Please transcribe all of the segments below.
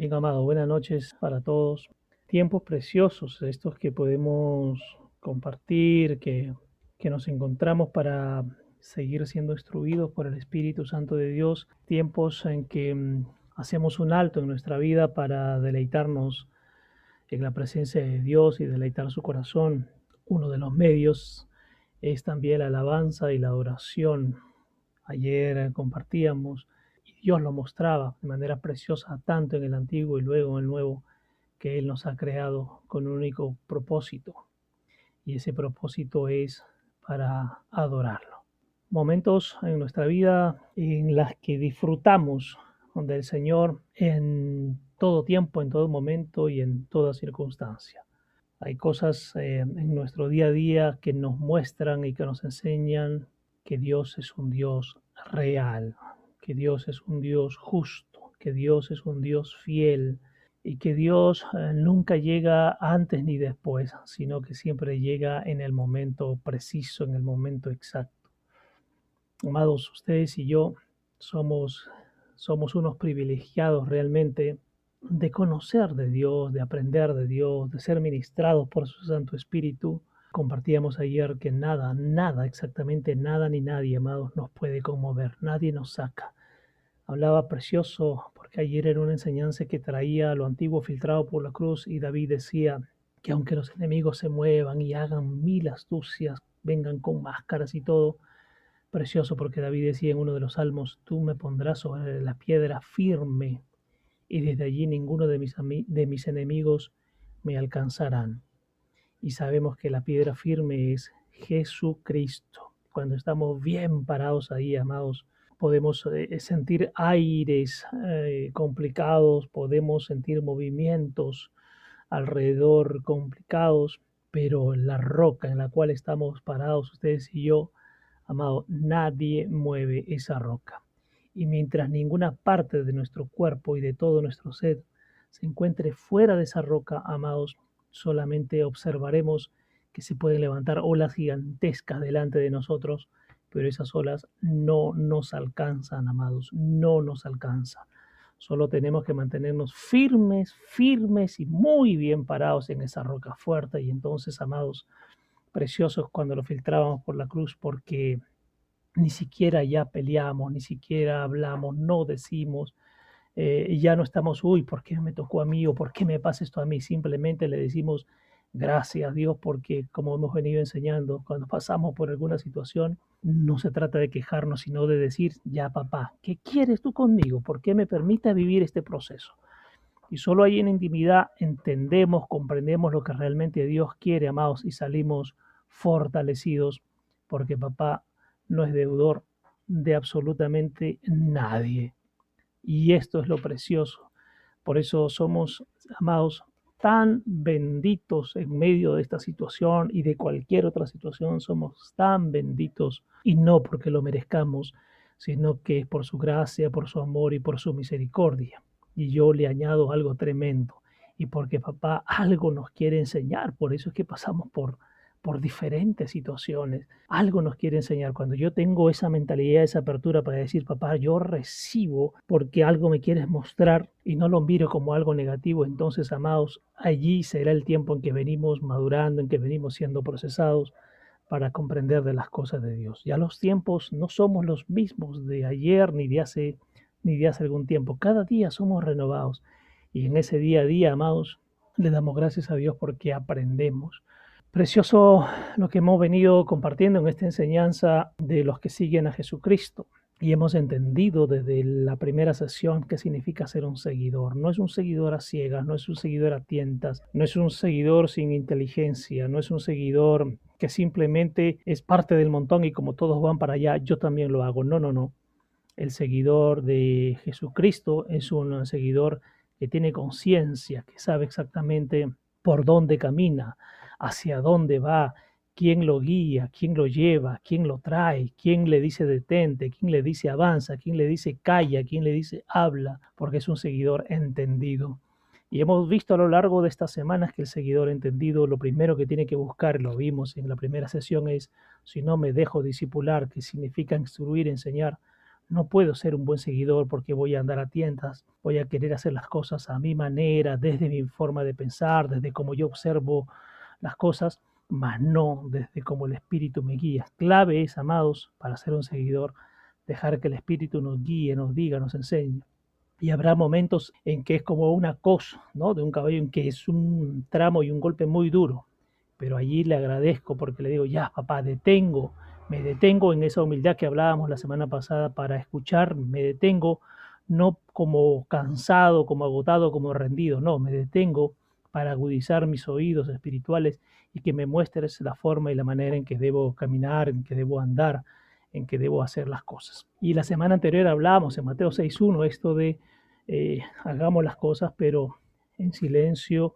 Bien, amado, buenas noches para todos. Tiempos preciosos, estos que podemos compartir, que, que nos encontramos para seguir siendo instruidos por el Espíritu Santo de Dios. Tiempos en que mm, hacemos un alto en nuestra vida para deleitarnos en la presencia de Dios y deleitar su corazón. Uno de los medios es también la alabanza y la adoración. Ayer compartíamos Dios lo mostraba de manera preciosa tanto en el antiguo y luego en el nuevo que Él nos ha creado con un único propósito. Y ese propósito es para adorarlo. Momentos en nuestra vida en las que disfrutamos del Señor en todo tiempo, en todo momento y en toda circunstancia. Hay cosas eh, en nuestro día a día que nos muestran y que nos enseñan que Dios es un Dios real, que Dios es un Dios justo, que Dios es un Dios fiel y que Dios eh, nunca llega antes ni después, sino que siempre llega en el momento preciso, en el momento exacto. Amados, ustedes y yo somos, somos unos privilegiados realmente de conocer de Dios, de aprender de Dios, de ser ministrados por su Santo Espíritu. Compartíamos ayer que nada, nada, exactamente nada ni nadie, amados, nos puede conmover, nadie nos saca. Hablaba precioso, porque ayer era una enseñanza que traía lo antiguo filtrado por la cruz y David decía que aunque los enemigos se muevan y hagan mil astucias, vengan con máscaras y todo, precioso porque David decía en uno de los salmos, tú me pondrás sobre la piedra firme y desde allí ninguno de mis, de mis enemigos me alcanzarán. Y sabemos que la piedra firme es Jesucristo. Cuando estamos bien parados ahí, amados, podemos eh, sentir aires eh, complicados, podemos sentir movimientos alrededor complicados, pero la roca en la cual estamos parados, ustedes y yo, amado, nadie mueve esa roca. Y mientras ninguna parte de nuestro cuerpo y de todo nuestro ser se encuentre fuera de esa roca, amados, solamente observaremos que se pueden levantar olas gigantescas delante de nosotros, pero esas olas no nos alcanzan, amados, no nos alcanza. Solo tenemos que mantenernos firmes, firmes y muy bien parados en esa roca fuerte. Y entonces, amados, preciosos cuando lo filtrábamos por la cruz, porque ni siquiera ya peleamos, ni siquiera hablamos, no decimos, eh, ya no estamos, uy, ¿por qué me tocó a mí o por qué me pasa esto a mí? Simplemente le decimos, gracias Dios, porque como hemos venido enseñando, cuando pasamos por alguna situación, no se trata de quejarnos, sino de decir, ya papá, ¿qué quieres tú conmigo? ¿Por qué me permite vivir este proceso? Y solo ahí en intimidad entendemos, comprendemos lo que realmente Dios quiere, amados, y salimos fortalecidos, porque papá no es deudor de absolutamente nadie. Y esto es lo precioso. Por eso somos, amados, tan benditos en medio de esta situación y de cualquier otra situación, somos tan benditos y no porque lo merezcamos, sino que es por su gracia, por su amor y por su misericordia. Y yo le añado algo tremendo, y porque papá algo nos quiere enseñar, por eso es que pasamos por por diferentes situaciones. Algo nos quiere enseñar. Cuando yo tengo esa mentalidad, esa apertura para decir, papá, yo recibo porque algo me quieres mostrar y no lo miro como algo negativo, entonces, amados, allí será el tiempo en que venimos madurando, en que venimos siendo procesados para comprender de las cosas de Dios. Ya los tiempos no somos los mismos de ayer ni de hace ni de hace algún tiempo. Cada día somos renovados y en ese día a día, amados, le damos gracias a Dios porque aprendemos Precioso lo que hemos venido compartiendo en esta enseñanza de los que siguen a Jesucristo. Y hemos entendido desde la primera sesión qué significa ser un seguidor. No es un seguidor a ciegas, no es un seguidor a tientas, no es un seguidor sin inteligencia, no es un seguidor que simplemente es parte del montón y como todos van para allá, yo también lo hago. No, no, no. El seguidor de Jesucristo es un seguidor que tiene conciencia, que sabe exactamente por dónde camina, hacia dónde va, quién lo guía, quién lo lleva, quién lo trae, quién le dice detente, quién le dice avanza, quién le dice calla, quién le dice habla, porque es un seguidor entendido. Y hemos visto a lo largo de estas semanas que el seguidor entendido lo primero que tiene que buscar, lo vimos en la primera sesión, es si no me dejo disipular, que significa instruir, enseñar, no puedo ser un buen seguidor porque voy a andar a tiendas, voy a querer hacer las cosas a mi manera, desde mi forma de pensar, desde cómo yo observo las cosas, mas no desde cómo el Espíritu me guía. Clave es, amados, para ser un seguidor, dejar que el Espíritu nos guíe, nos diga, nos enseñe. Y habrá momentos en que es como una cosa, ¿no? De un caballo en que es un tramo y un golpe muy duro. Pero allí le agradezco porque le digo, ya, papá, detengo me detengo en esa humildad que hablábamos la semana pasada para escuchar, me detengo no como cansado, como agotado, como rendido, no, me detengo para agudizar mis oídos espirituales y que me muestres la forma y la manera en que debo caminar, en que debo andar, en que debo hacer las cosas. Y la semana anterior hablábamos en Mateo 6.1 esto de eh, hagamos las cosas pero en silencio,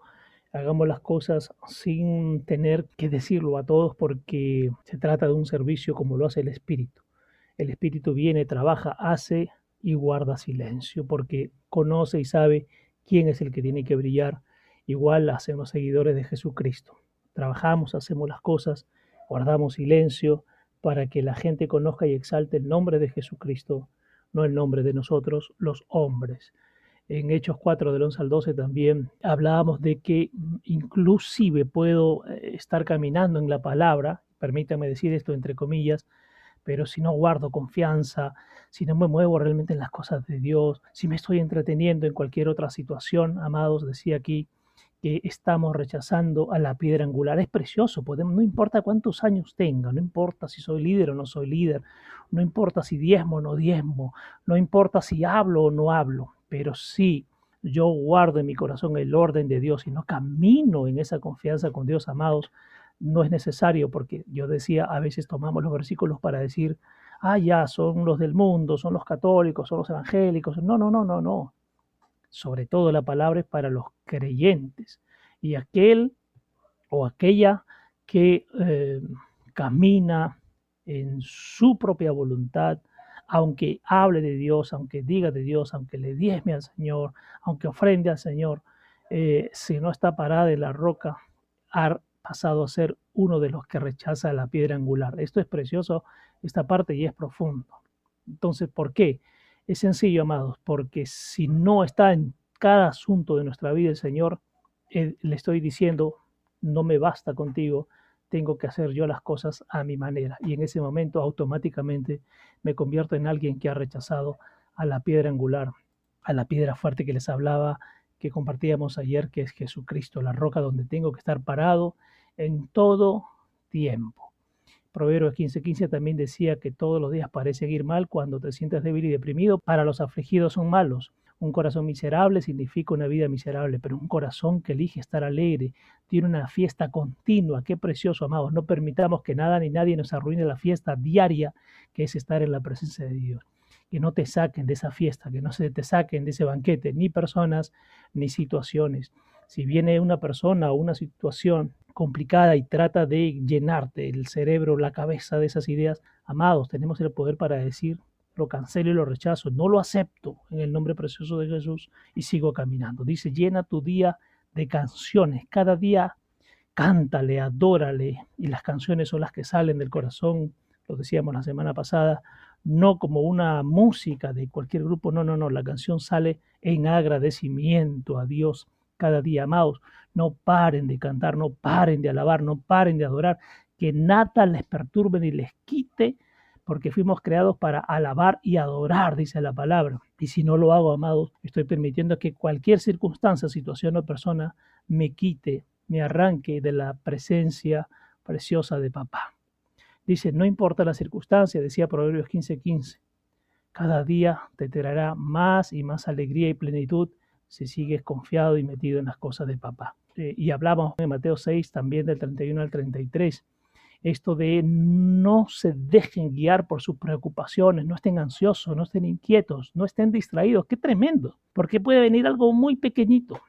hagamos las cosas sin tener que decirlo a todos porque se trata de un servicio como lo hace el Espíritu. El Espíritu viene, trabaja, hace y guarda silencio porque conoce y sabe quién es el que tiene que brillar. Igual hacemos seguidores de Jesucristo. Trabajamos, hacemos las cosas, guardamos silencio para que la gente conozca y exalte el nombre de Jesucristo, no el nombre de nosotros, los hombres en Hechos 4 del 11 al 12 también hablábamos de que inclusive puedo eh, estar caminando en la palabra, permítame decir esto entre comillas, pero si no guardo confianza, si no me muevo realmente en las cosas de Dios, si me estoy entreteniendo en cualquier otra situación, amados, decía aquí que estamos rechazando a la piedra angular. Es precioso, no importa cuántos años tenga, no importa si soy líder o no soy líder, no importa si diezmo o no diezmo, no importa si hablo o no hablo, pero si yo guardo en mi corazón el orden de Dios y no camino en esa confianza con Dios, amados, no es necesario, porque yo decía, a veces tomamos los versículos para decir, ah, ya, son los del mundo, son los católicos, son los evangélicos. No, no, no, no, no. Sobre todo la palabra es para los creyentes. Y aquel o aquella que eh, camina en su propia voluntad, aunque hable de Dios, aunque diga de Dios, aunque le diezme al Señor, aunque ofrende al Señor, eh, si no está parada en la roca, ha pasado a ser uno de los que rechaza la piedra angular. Esto es precioso, esta parte y es profundo. Entonces, ¿por qué? Es sencillo, amados, porque si no está en cada asunto de nuestra vida el Señor, eh, le estoy diciendo, no me basta contigo, tengo que hacer yo las cosas a mi manera. Y en ese momento automáticamente me convierto en alguien que ha rechazado a la piedra angular, a la piedra fuerte que les hablaba, que compartíamos ayer, que es Jesucristo, la roca donde tengo que estar parado en todo tiempo. Proverbios 15:15 también decía que todos los días parecen ir mal cuando te sientes débil y deprimido. Para los afligidos son malos, un corazón miserable significa una vida miserable, pero un corazón que elige estar alegre, tiene una fiesta continua. Qué precioso, amados. No permitamos que nada ni nadie nos arruine la fiesta diaria que es estar en la presencia de Dios. Que no te saquen de esa fiesta, que no se te saquen de ese banquete, ni personas ni situaciones. Si viene una persona o una situación complicada y trata de llenarte el cerebro, la cabeza de esas ideas, amados, tenemos el poder para decir, lo cancelo y lo rechazo, no lo acepto en el nombre precioso de Jesús y sigo caminando. Dice, llena tu día de canciones, cada día cántale, adórale, y las canciones son las que salen del corazón, lo decíamos la semana pasada, no como una música de cualquier grupo, no, no, no, la canción sale en agradecimiento a Dios cada día, amados. No paren de cantar, no paren de alabar, no paren de adorar, que nada les perturbe ni les quite porque fuimos creados para alabar y adorar, dice la palabra. Y si no lo hago, amados, estoy permitiendo que cualquier circunstancia, situación o persona me quite, me arranque de la presencia preciosa de papá. Dice, no importa la circunstancia, decía Proverbios 15:15, cada día te traerá más y más alegría y plenitud si sigues confiado y metido en las cosas de papá. Eh, y hablamos en Mateo 6 también del 31 al 33 esto de no se dejen guiar por sus preocupaciones, no estén ansiosos, no estén inquietos, no estén distraídos. Qué tremendo, porque puede venir algo muy pequeñito.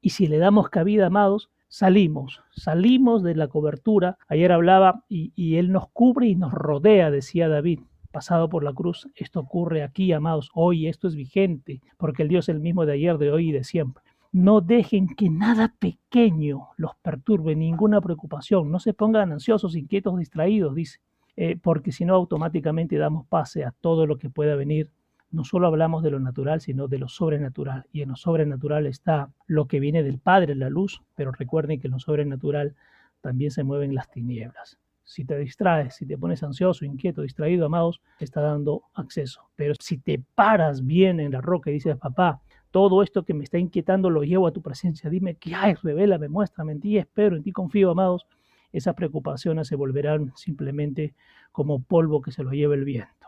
Y si le damos cabida, amados, salimos, salimos de la cobertura. Ayer hablaba y, y Él nos cubre y nos rodea, decía David pasado por la cruz. Esto ocurre aquí, amados, hoy, esto es vigente, porque el Dios es el mismo de ayer, de hoy y de siempre. No dejen que nada pequeño los perturbe, ninguna preocupación. No se pongan ansiosos, inquietos, distraídos, dice. eh, porque si no automáticamente damos pase a todo lo que pueda venir. No solo hablamos de lo natural, sino de lo sobrenatural. Y en lo sobrenatural está lo que viene del Padre, la luz, pero recuerden que en lo sobrenatural también se mueven las tinieblas. Si te distraes, si te pones ansioso, inquieto, distraído, amados, te está dando acceso. Pero si te paras bien en la roca y dices, papá, todo esto que me está inquietando lo llevo a tu presencia, dime qué hay, revélame, muéstrame en ti, espero, en ti confío, amados, esas preocupaciones se volverán simplemente como polvo que se lo lleva el viento.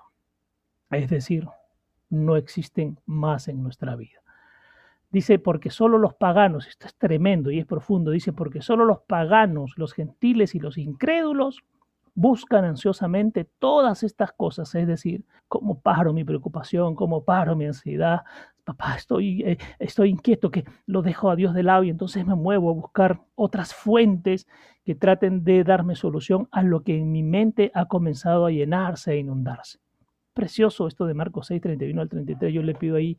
Es decir, no existen más en nuestra vida. Dice, porque solo los paganos, esto es tremendo y es profundo, dice, porque solo los paganos, los gentiles y los incrédulos buscan ansiosamente todas estas cosas, es decir, cómo paro mi preocupación, cómo paro mi ansiedad. Papá, estoy, eh, estoy inquieto que lo dejo a Dios de lado y entonces me muevo a buscar otras fuentes que traten de darme solución a lo que en mi mente ha comenzado a llenarse, e inundarse. Precioso esto de Marcos 6, 31 al 33. Yo le pido ahí,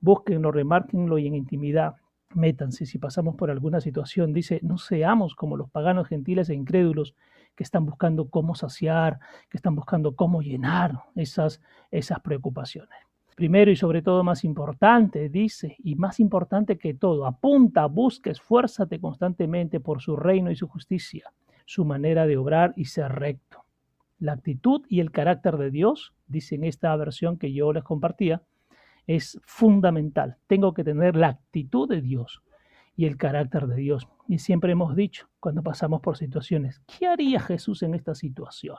búsquenlo, remárquenlo y en intimidad métanse. Si pasamos por alguna situación, dice, no seamos como los paganos gentiles e incrédulos que están buscando cómo saciar, que están buscando cómo llenar esas, esas preocupaciones. Primero y sobre todo más importante, dice, y más importante que todo, apunta, busca, esfuérzate constantemente por su reino y su justicia, su manera de obrar y ser recto. La actitud y el carácter de Dios, dice en esta versión que yo les compartía, es fundamental. Tengo que tener la actitud de Dios y el carácter de Dios. Y siempre hemos dicho, cuando pasamos por situaciones, ¿qué haría Jesús en esta situación?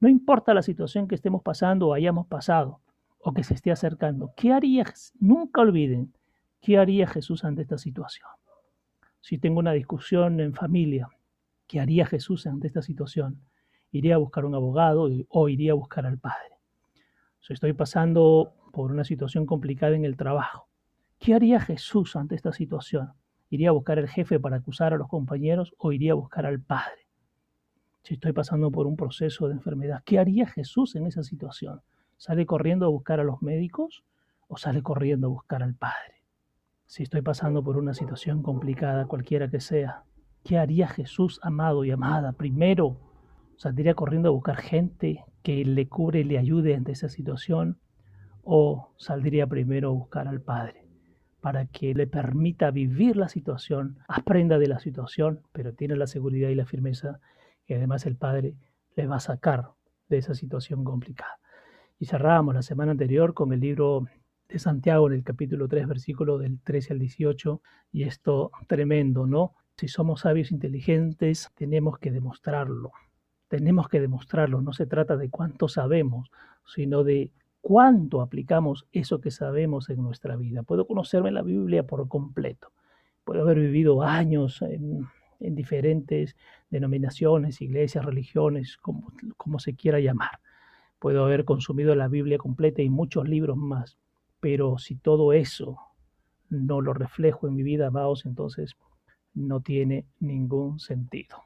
No importa la situación que estemos pasando o hayamos pasado o que se esté acercando, ¿qué haría? Nunca olviden, ¿qué haría Jesús ante esta situación? Si tengo una discusión en familia, ¿qué haría Jesús ante esta situación? ¿Iría a buscar un abogado o iría a buscar al Padre? Si estoy pasando por una situación complicada en el trabajo, ¿qué haría Jesús ante esta situación? ¿Iría a buscar al jefe para acusar a los compañeros o iría a buscar al Padre? Si estoy pasando por un proceso de enfermedad, ¿qué haría Jesús en esa situación? ¿Sale corriendo a buscar a los médicos o sale corriendo a buscar al Padre? Si estoy pasando por una situación complicada, cualquiera que sea, ¿qué haría Jesús, amado y amada? Primero, ¿saldría corriendo a buscar gente que le cubre y le ayude ante esa situación? ¿O saldría primero a buscar al Padre? Para que le permita vivir la situación, aprenda de la situación, pero tiene la seguridad y la firmeza que además el Padre le va a sacar de esa situación complicada. Y cerramos la semana anterior con el libro de Santiago en el capítulo 3, versículo del 13 al 18, y esto tremendo, ¿no? Si somos sabios inteligentes, tenemos que demostrarlo. Tenemos que demostrarlo. No se trata de cuánto sabemos, sino de cuánto aplicamos eso que sabemos en nuestra vida. Puedo conocerme la Biblia por completo. Puedo haber vivido años en, diferentes denominaciones, iglesias, religiones, como, se quiera llamar. Puedo haber consumido la Biblia completa y muchos libros más. Pero si todo eso no lo reflejo en mi vida, amados, entonces no tiene ningún sentido.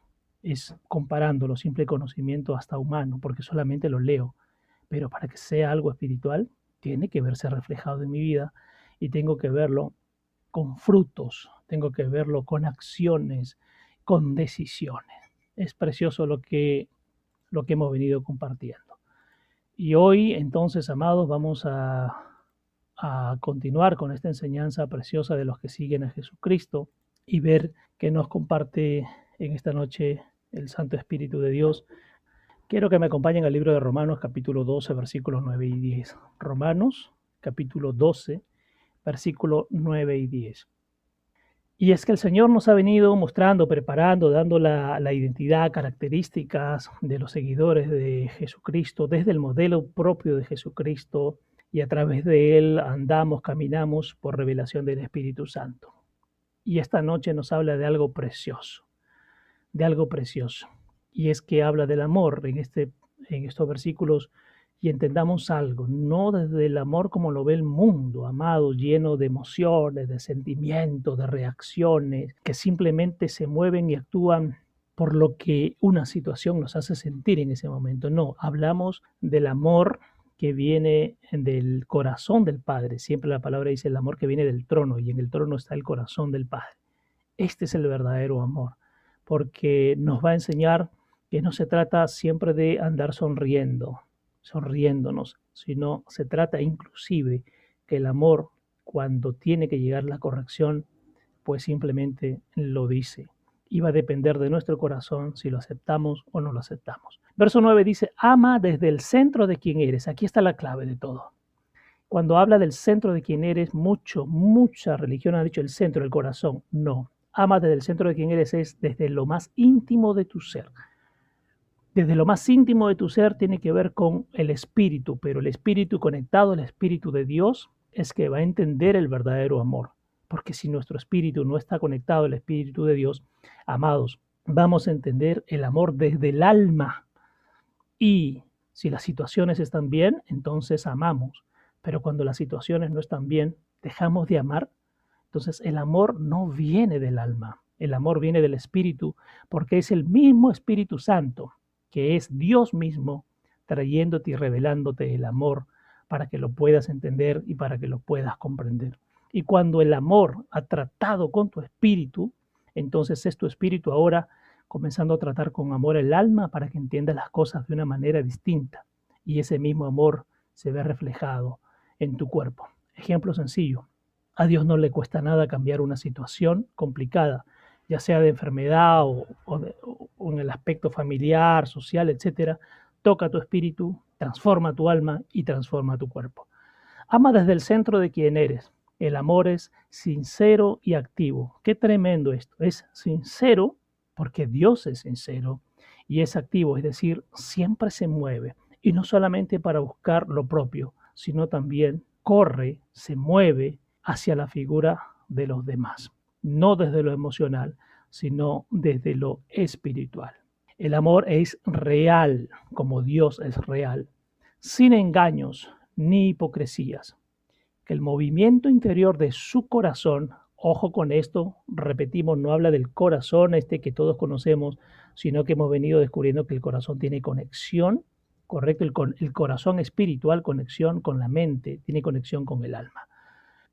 Es comparando lo simple conocimiento hasta humano, porque solamente lo leo pero para que sea algo espiritual, tiene que verse reflejado en mi vida y tengo que verlo con frutos, tengo que verlo con acciones, con decisiones. Es precioso lo que, lo que hemos venido compartiendo. Y hoy, entonces, amados, vamos a, a continuar con esta enseñanza preciosa de los que siguen a Jesucristo y ver qué nos comparte en esta noche el Santo Espíritu de Dios Quiero que me acompañen al libro de Romanos capítulo 12 versículos 9 y 10. Romanos capítulo 12 versículos 9 y 10. Y es que el Señor nos ha venido mostrando, preparando, dando la, la, identidad, características de los seguidores de Jesucristo, desde el modelo propio de Jesucristo, y a través de él andamos, caminamos por revelación del Espíritu Santo. Y esta noche nos habla de algo precioso, de algo precioso y es que habla del amor en, este, en estos versículos y entendamos algo, no desde el amor como lo ve el mundo, amado, lleno de emociones, de sentimientos, de reacciones, que simplemente se mueven y actúan por lo que una situación nos hace sentir en ese momento. No, hablamos del amor que viene del corazón del Padre. Siempre la palabra dice el amor que viene del trono y en el trono está el corazón del Padre. Este es el verdadero amor, porque nos va a enseñar que no se trata siempre de andar sonriendo, sonriéndonos, sino se trata inclusive que el amor, cuando tiene que llegar la corrección, pues simplemente lo dice. Y va a depender de nuestro corazón si lo aceptamos o no lo aceptamos. Verso 9 dice, ama desde el centro de quien eres. Aquí está la clave de todo. Cuando habla del centro de quien eres, mucho, mucha religión ha dicho el centro, el corazón. No, ama desde el centro de quien eres es desde lo más íntimo de tu ser. Desde lo más íntimo de tu ser tiene que ver con el espíritu, pero el espíritu conectado al espíritu de Dios es que va a entender el verdadero amor. Porque si nuestro espíritu no está conectado al espíritu de Dios, amados, vamos a entender el amor desde el alma. Y si las situaciones están bien, entonces amamos. Pero cuando las situaciones no están bien, dejamos de amar. Entonces el amor no viene del alma, el amor viene del Espíritu, porque es el mismo Espíritu Santo, que es Dios mismo, trayéndote y revelándote el amor para que lo puedas entender y para que lo puedas comprender. Y cuando el amor ha tratado con tu espíritu, entonces es tu espíritu ahora comenzando a tratar con amor el alma para que entiendas las cosas de una manera distinta. Y ese mismo amor se ve reflejado en tu cuerpo. Ejemplo sencillo. A Dios no le cuesta nada cambiar una situación complicada, ya sea de enfermedad o, en el aspecto familiar, social, etc. Toca tu espíritu, transforma tu alma y transforma tu cuerpo. Ama desde el centro de quien eres. El amor es sincero y activo. Qué tremendo esto. Es sincero porque Dios es sincero y es activo, es decir, siempre se mueve. Y no solamente para buscar lo propio, sino también corre, se mueve hacia la figura de los demás, no desde lo emocional, sino desde lo espiritual. El amor es real, como Dios es real, sin engaños ni hipocresías. Que el movimiento interior de su corazón, ojo con esto, repetimos, no habla del corazón este que todos conocemos, sino que hemos venido descubriendo que el corazón tiene conexión correcto, el, el corazón espiritual, conexión con la mente, tiene conexión con el alma.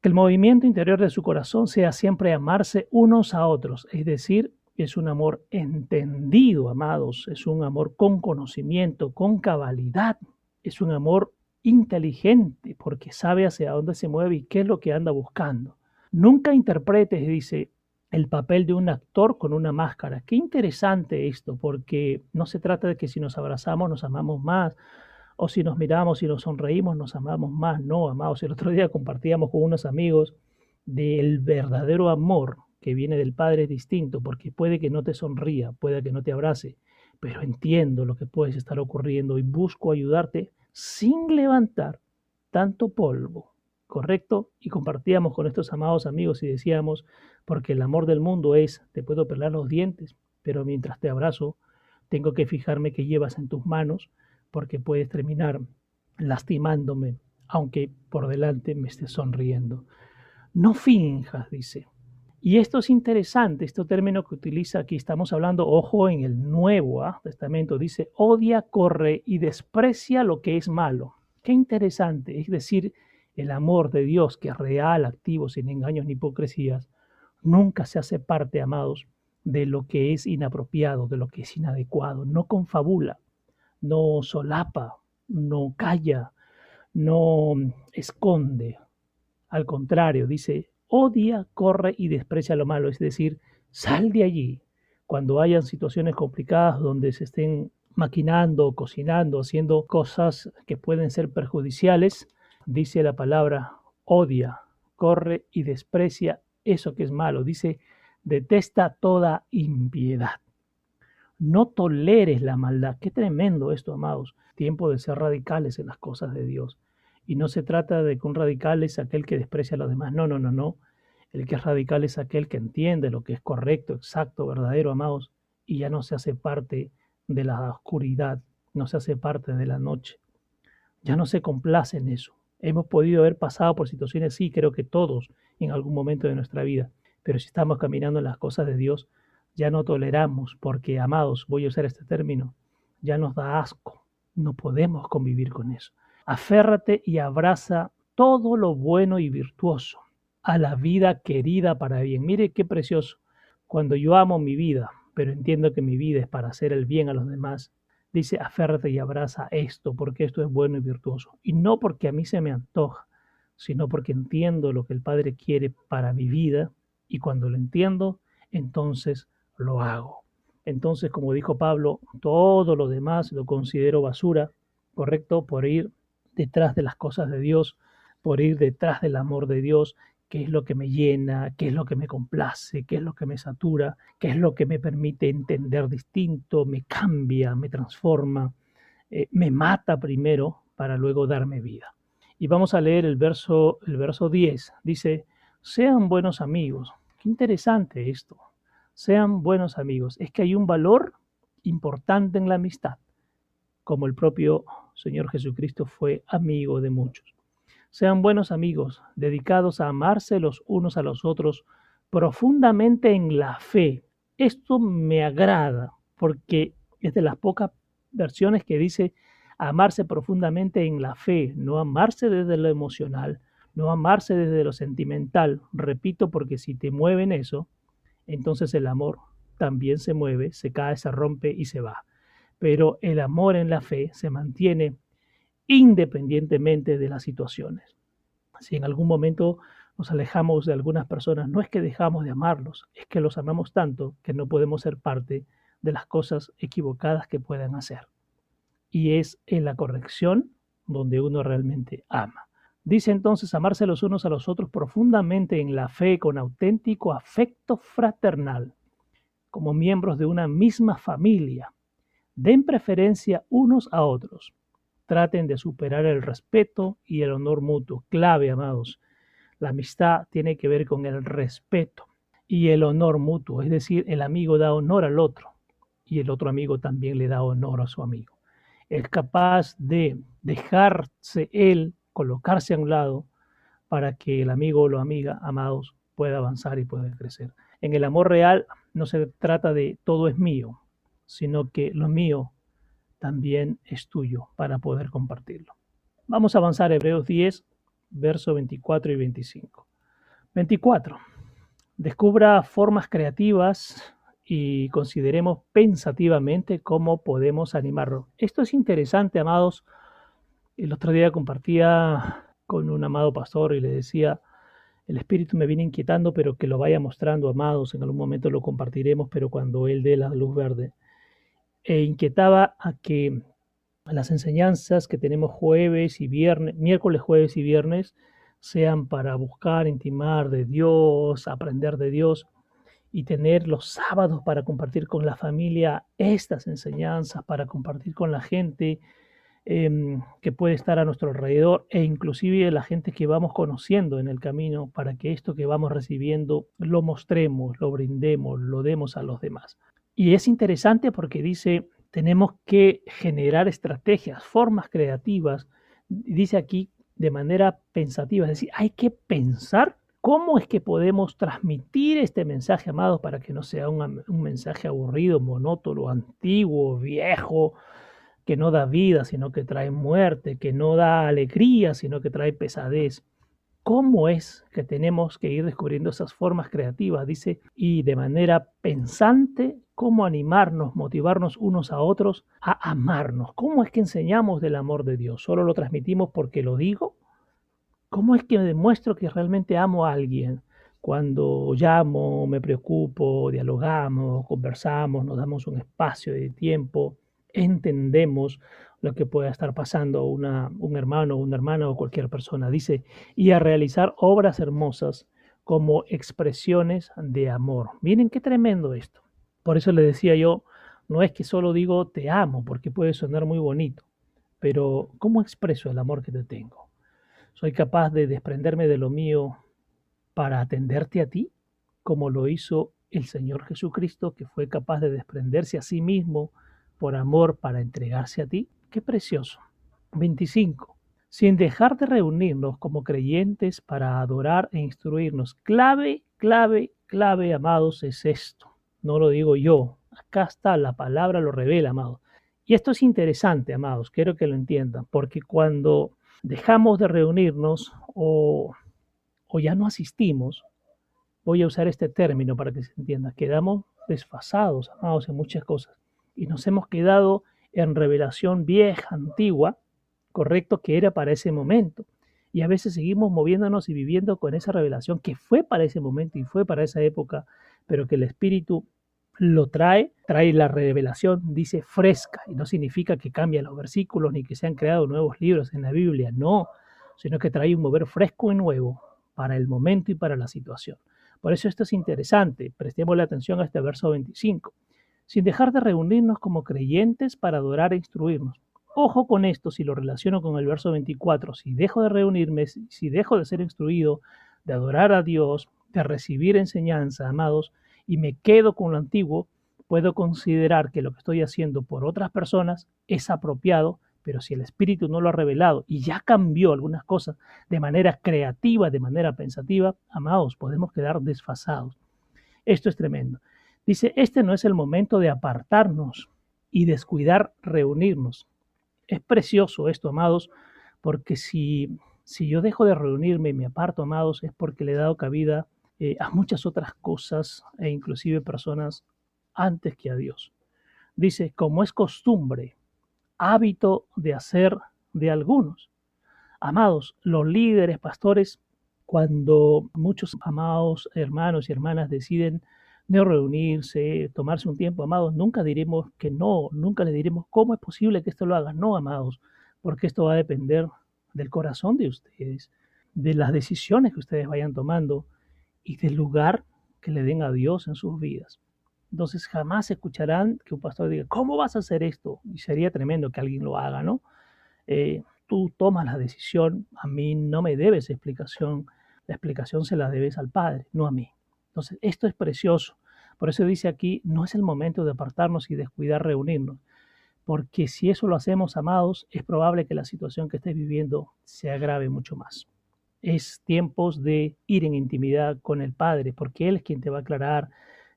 El movimiento interior de su corazón sea siempre amarse unos a otros, es decir, es un amor entendido, amados, es un amor con conocimiento, con cabalidad, es un amor inteligente porque sabe hacia dónde se mueve y qué es lo que anda buscando. Nunca interpretes, dice, el papel de un actor con una máscara. Qué interesante esto, porque no se trata de que si nos abrazamos nos amamos más, o si nos miramos y nos sonreímos nos amamos más. No, amados. El otro día compartíamos con unos amigos del verdadero amor que viene del Padre es distinto, porque puede que no te sonría, puede que no te abrace, pero entiendo lo que puedes estar ocurriendo y busco ayudarte sin levantar tanto polvo correcto y compartíamos con estos amados amigos y decíamos, porque el amor del mundo es, te puedo pelar los dientes, pero mientras te abrazo, tengo que fijarme que llevas en tus manos, porque puedes terminar lastimándome, aunque por delante me estés sonriendo. No finjas, dice. Y esto es interesante, este término que utiliza aquí, estamos hablando, ojo, en el Nuevo ¿ah? Testamento, dice, odia, corre y desprecia lo que es malo. Qué interesante, es decir, el amor de Dios, que es real, activo, sin engaños ni hipocresías, nunca se hace parte, amados, de lo que es inapropiado, de lo que es inadecuado. No confabula, no solapa, no calla, no esconde. Al contrario, dice, odia, corre y desprecia lo malo. Es decir, sal de allí. Cuando hayan situaciones complicadas donde se estén maquinando, cocinando, haciendo cosas que pueden ser perjudiciales, dice la palabra, odia, corre y desprecia eso que es malo. Dice, detesta toda impiedad. No toleres la maldad. Qué tremendo esto, amados. Tiempo de ser radicales en las cosas de Dios. Y no se trata de que un radical es aquel que desprecia a los demás. No, no, no, no. El que es radical es aquel que entiende lo que es correcto, exacto, verdadero, amados, y ya no se hace parte de la oscuridad, no se hace parte de la noche. Ya no se complace en eso. Hemos podido haber pasado por situaciones, sí, creo que todos en algún momento de nuestra vida, pero si estamos caminando en las cosas de Dios, ya no toleramos, porque, amados, voy a usar este término, ya nos da asco, no podemos convivir con eso. Aférrate y abraza todo lo bueno y virtuoso, a la vida querida para bien. Mire qué precioso. Cuando yo amo mi vida, pero entiendo que mi vida es para hacer el bien a los demás, dice, aférrate y abraza esto, porque esto es bueno y virtuoso. Y no porque a mí se me antoja, sino porque entiendo lo que el Padre quiere para mi vida, y cuando lo entiendo, entonces lo hago. Entonces, como dijo Pablo, todo lo demás lo considero basura, ¿correcto? Por ir detrás de las cosas de Dios, por ir detrás del amor de Dios, qué es lo que me llena, qué es lo que me complace, qué es lo que me satura, qué es lo que me permite entender distinto, me cambia, me transforma, eh, me mata primero para luego darme vida. Y vamos a leer el verso, el verso 10. Dice, sean buenos amigos. Qué interesante esto. Sean buenos amigos. Es que hay un valor importante en la amistad, como el propio Señor Jesucristo fue amigo de muchos. Sean buenos amigos, dedicados a amarse los unos a los otros profundamente en la fe. Esto me agrada porque es de las pocas versiones que dice amarse profundamente en la fe, no amarse desde lo emocional, no amarse desde lo sentimental. Repito, porque si te mueven eso, entonces el amor también se mueve, se cae, se rompe y se va. Pero el amor en la fe se mantiene independientemente de las situaciones. Si en algún momento nos alejamos de algunas personas, no es que dejamos de amarlos, es que los amamos tanto que no podemos ser parte de las cosas equivocadas que puedan hacer. Y es en la corrección donde uno realmente ama. Dice entonces amarse los unos a los otros profundamente en la fe con auténtico afecto fraternal, como miembros de una misma familia. Den preferencia unos a otros Traten de superar el respeto y el honor mutuo. Clave, amados. La amistad tiene que ver con el respeto y el honor mutuo. Es decir, el amigo da honor al otro y el otro amigo también le da honor a su amigo. Es capaz de dejarse él, colocarse a un lado para que el amigo o la amiga, amados, pueda avanzar y pueda crecer. En el amor real no se trata de todo es mío, sino que lo mío también es tuyo para poder compartirlo. Vamos a avanzar a Hebreos 10, versos 24 y 25. 24. Descubra formas creativas y consideremos pensativamente cómo podemos animarlo. Esto es interesante, amados. El otro día compartía con un amado pastor y le decía, el Espíritu me viene inquietando, pero que lo vaya mostrando, amados. En algún momento lo compartiremos, pero cuando Él dé la luz verde e inquietaba a que las enseñanzas que tenemos jueves y viernes, miércoles, jueves y viernes, sean para buscar, intimar de Dios, aprender de Dios y tener los sábados para compartir con la familia estas enseñanzas, para compartir con la gente em, que puede estar a nuestro alrededor e inclusive la gente que vamos conociendo en el camino para que esto que vamos recibiendo lo mostremos, lo brindemos, lo demos a los demás. Y es interesante porque dice, tenemos que generar estrategias, formas creativas, dice aquí de manera pensativa, es decir, hay que pensar cómo es que podemos transmitir este mensaje, amados, para que no sea un, un mensaje aburrido, monótono, antiguo, viejo, que no da vida, sino que trae muerte, que no da alegría, sino que trae pesadez cómo es que tenemos que ir descubriendo esas formas creativas, dice, y de manera pensante, cómo animarnos, motivarnos unos a otros a amarnos. ¿Cómo es que enseñamos del amor de Dios? ¿Solo lo transmitimos porque lo digo? ¿Cómo es que demuestro que realmente amo a alguien? Cuando llamo, me preocupo, dialogamos, conversamos, nos damos un espacio de tiempo, entendemos lo que pueda estar pasando una, un hermano, una hermana o cualquier persona. Dice, y a realizar obras hermosas como expresiones de amor. Miren qué tremendo esto. Por eso le decía yo, no es que solo digo te amo, porque puede sonar muy bonito, pero ¿cómo expreso el amor que te tengo? ¿Soy capaz de desprenderme de lo mío para atenderte a ti, como lo hizo el Señor Jesucristo, que fue capaz de desprenderse a sí mismo por amor para entregarse a ti? Qué precioso. 25. Sin dejar de reunirnos como creyentes para adorar e instruirnos. Clave, clave, clave, amados, es esto. No lo digo yo. Acá está, la palabra lo revela, amados. Y esto es interesante, amados, quiero que lo entiendan, porque cuando dejamos de reunirnos o, o ya no asistimos, voy a usar este término para que se entienda, quedamos desfasados, amados, en muchas cosas. Y nos hemos quedado en revelación vieja, antigua, correcto, que era para ese momento. Y a veces seguimos moviéndonos y viviendo con esa revelación que fue para ese momento y fue para esa época, pero que el Espíritu lo trae, trae la revelación, dice fresca, y no significa que cambien los versículos ni que se han creado nuevos libros en la Biblia, no, sino que trae un mover fresco y nuevo para el momento y para la situación. Por eso esto es interesante, prestemos la atención a este verso 25, sin dejar de reunirnos como creyentes para adorar e instruirnos. Ojo con esto si lo relaciono con el verso 24, si dejo de reunirme, si dejo de ser instruido, de adorar a Dios, de recibir enseñanza, amados, y me quedo con lo antiguo, puedo considerar que lo que estoy haciendo por otras personas es apropiado, pero si el Espíritu no lo ha revelado y ya cambió algunas cosas de manera creativa, de manera pensativa, amados, podemos quedar desfasados. Esto es tremendo. Dice, este no es el momento de apartarnos y descuidar reunirnos. Es precioso esto, amados, porque si, si yo dejo de reunirme y me aparto, amados, es porque le he dado cabida eh, a muchas otras cosas e inclusive personas antes que a Dios. Dice, como es costumbre, hábito de hacer de algunos. Amados, los líderes, pastores, cuando muchos amados hermanos y hermanas deciden no reunirse, tomarse un tiempo, amados, nunca diremos que no, nunca le diremos cómo es posible que esto lo hagan. No, amados, porque esto va a depender del corazón de ustedes, de las decisiones que ustedes vayan tomando, y del lugar que le den a Dios en sus vidas. Entonces jamás escucharán que un pastor diga, ¿cómo vas a hacer esto? Y sería tremendo que alguien lo haga, ¿no? Eh, tú tomas la decisión, a mí no me debes explicación, la explicación se la debes al Padre, no a mí. Entonces, esto es precioso. Por eso dice aquí, no es el momento de apartarnos y descuidar reunirnos, porque si eso lo hacemos, amados, es probable que la situación que estés viviendo se agrave mucho más es tiempos de ir en intimidad con el Padre, porque Él es quien te va a aclarar,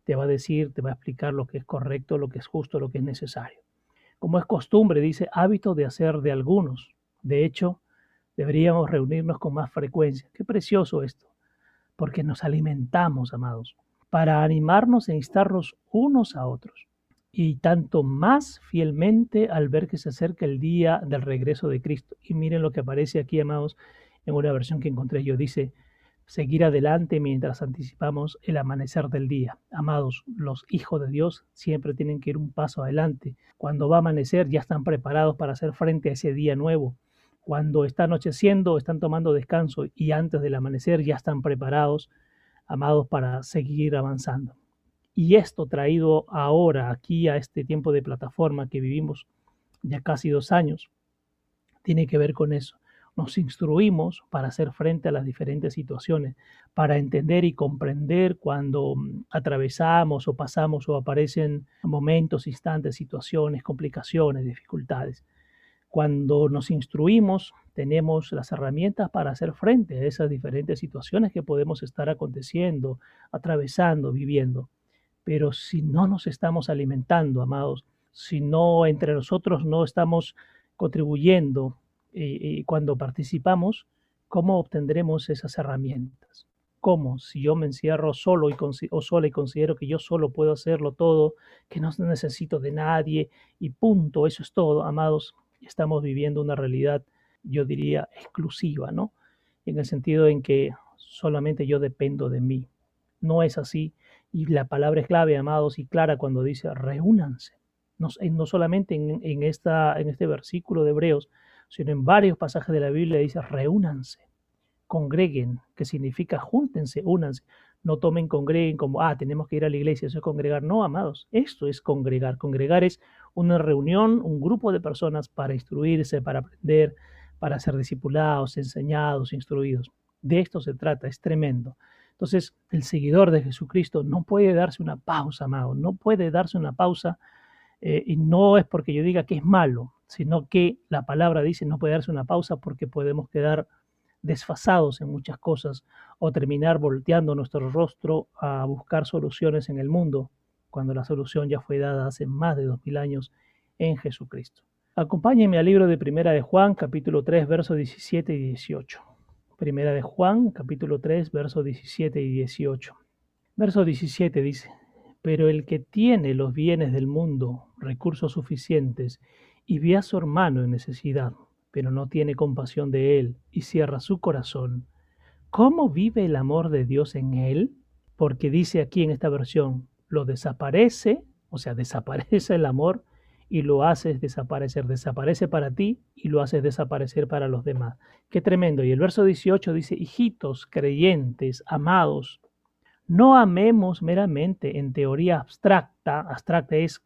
te va a decir, te va a explicar lo que es correcto, lo que es justo, lo que es necesario. Como es costumbre, dice, hábito de hacer de algunos. De hecho, deberíamos reunirnos con más frecuencia. Qué precioso esto, porque nos alimentamos, amados, para animarnos e instarnos unos a otros. Y tanto más fielmente al ver que se acerca el día del regreso de Cristo. Y miren lo que aparece aquí, amados, en una versión que encontré yo. Dice, seguir adelante mientras anticipamos el amanecer del día. Amados, los hijos de Dios siempre tienen que ir un paso adelante. Cuando va a amanecer ya están preparados para hacer frente a ese día nuevo. Cuando está anocheciendo están tomando descanso y antes del amanecer ya están preparados, amados, para seguir avanzando. Y esto traído ahora aquí a este tiempo de plataforma que vivimos ya casi dos años, tiene que ver con eso nos instruimos para hacer frente a las diferentes situaciones, para entender y comprender cuando mm, atravesamos o pasamos o aparecen momentos, instantes, situaciones, complicaciones, dificultades. Cuando nos instruimos, tenemos las herramientas para hacer frente a esas diferentes situaciones que podemos estar aconteciendo, atravesando, viviendo. Pero si no nos estamos alimentando, amados, si no entre nosotros no estamos contribuyendo y, cuando participamos, ¿cómo obtendremos esas herramientas? ¿Cómo? Si yo me encierro solo y o sola y considero que yo solo puedo hacerlo todo, que no necesito de nadie y punto, eso es todo, amados, estamos viviendo una realidad, yo diría, exclusiva, ¿no? En el sentido en que solamente yo dependo de mí. No es así. Y la palabra es clave, amados, y clara cuando dice reúnanse. No, no solamente en, en, esta, en este versículo de Hebreos, sino en varios pasajes de la Biblia dice reúnanse, congreguen, que significa júntense, únanse. No tomen congreguen como, ah, tenemos que ir a la iglesia, eso es congregar. No, amados, esto es congregar. Congregar es una reunión, un grupo de personas para instruirse, para aprender, para ser discipulados, enseñados, instruidos. De esto se trata, es tremendo. Entonces, el seguidor de Jesucristo no puede darse una pausa, amado, no puede darse una pausa eh, y no es porque yo diga que es malo, sino que la palabra dice no puede darse una pausa porque podemos quedar desfasados en muchas cosas o terminar volteando nuestro rostro a buscar soluciones en el mundo, cuando la solución ya fue dada hace más de dos mil años en Jesucristo. Acompáñenme al libro de Primera de Juan, capítulo 3, versos 17 y 18. Primera de Juan, capítulo 3, versos 17 y 18. Verso 17 dice, pero el que tiene los bienes del mundo, recursos suficientes, y ve a su hermano en necesidad, pero no tiene compasión de él y cierra su corazón, ¿cómo vive el amor de Dios en él? Porque dice aquí en esta versión, lo desaparece, o sea, desaparece el amor y lo haces desaparecer, desaparece para ti y lo haces desaparecer para los demás. Qué tremendo. Y el verso 18 dice, hijitos creyentes, amados, no amemos meramente en teoría abstracta, abstracta es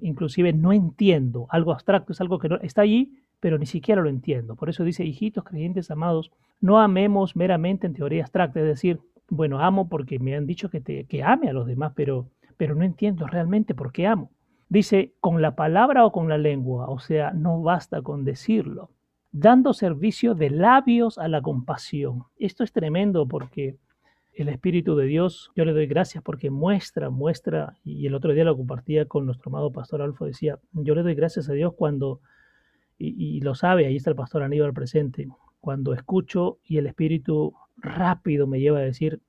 inclusive no entiendo, algo abstracto es algo que no, está allí, pero ni siquiera lo entiendo. Por eso dice, hijitos creyentes amados, no amemos meramente en teoría abstracta, es decir, bueno, amo porque me han dicho que, te, que ame a los demás, pero, pero no entiendo realmente por qué amo. Dice, con la palabra o con la lengua, o sea, no basta con decirlo. Dando servicio de labios a la compasión. Esto es tremendo porque el Espíritu de Dios, yo le doy gracias porque muestra, muestra, y el otro día lo compartía con nuestro amado pastor Alfo, decía, yo le doy gracias a Dios cuando, y, lo sabe, ahí está el pastor Aníbal presente, cuando escucho y el Espíritu rápido me lleva a decir,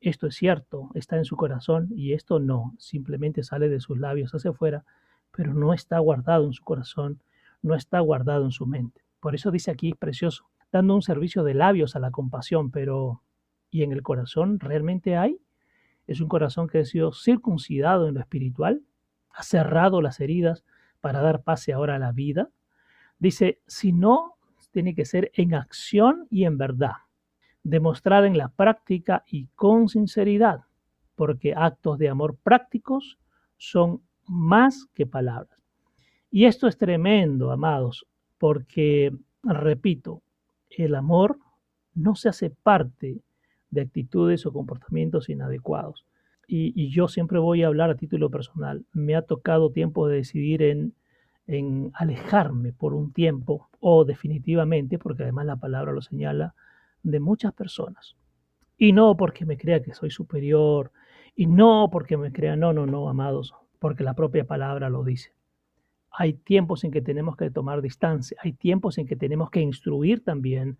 esto es cierto, está en su corazón y esto no, simplemente sale de sus labios hacia afuera, pero no está guardado en su corazón, no está guardado en su mente. Por eso dice aquí, es precioso, dando un servicio de labios a la compasión, pero ¿y en el corazón realmente hay? Es un corazón que ha sido circuncidado en lo espiritual, ha cerrado las heridas para dar pase ahora a la vida. Dice, si no, tiene que ser en acción y en verdad demostrada en la práctica y con sinceridad, porque actos de amor prácticos son más que palabras. Y esto es tremendo, amados, porque, repito, el amor no se hace parte de actitudes o comportamientos inadecuados. Y, yo siempre voy a hablar a título personal. Me ha tocado tiempo de decidir en, en alejarme por un tiempo o definitivamente, porque además la palabra lo señala, de muchas personas. Y no porque me crea que soy superior, y no porque me crea, no, no, no, amados, porque la propia palabra lo dice. Hay tiempos en que tenemos que tomar distancia, hay tiempos en que tenemos que instruir también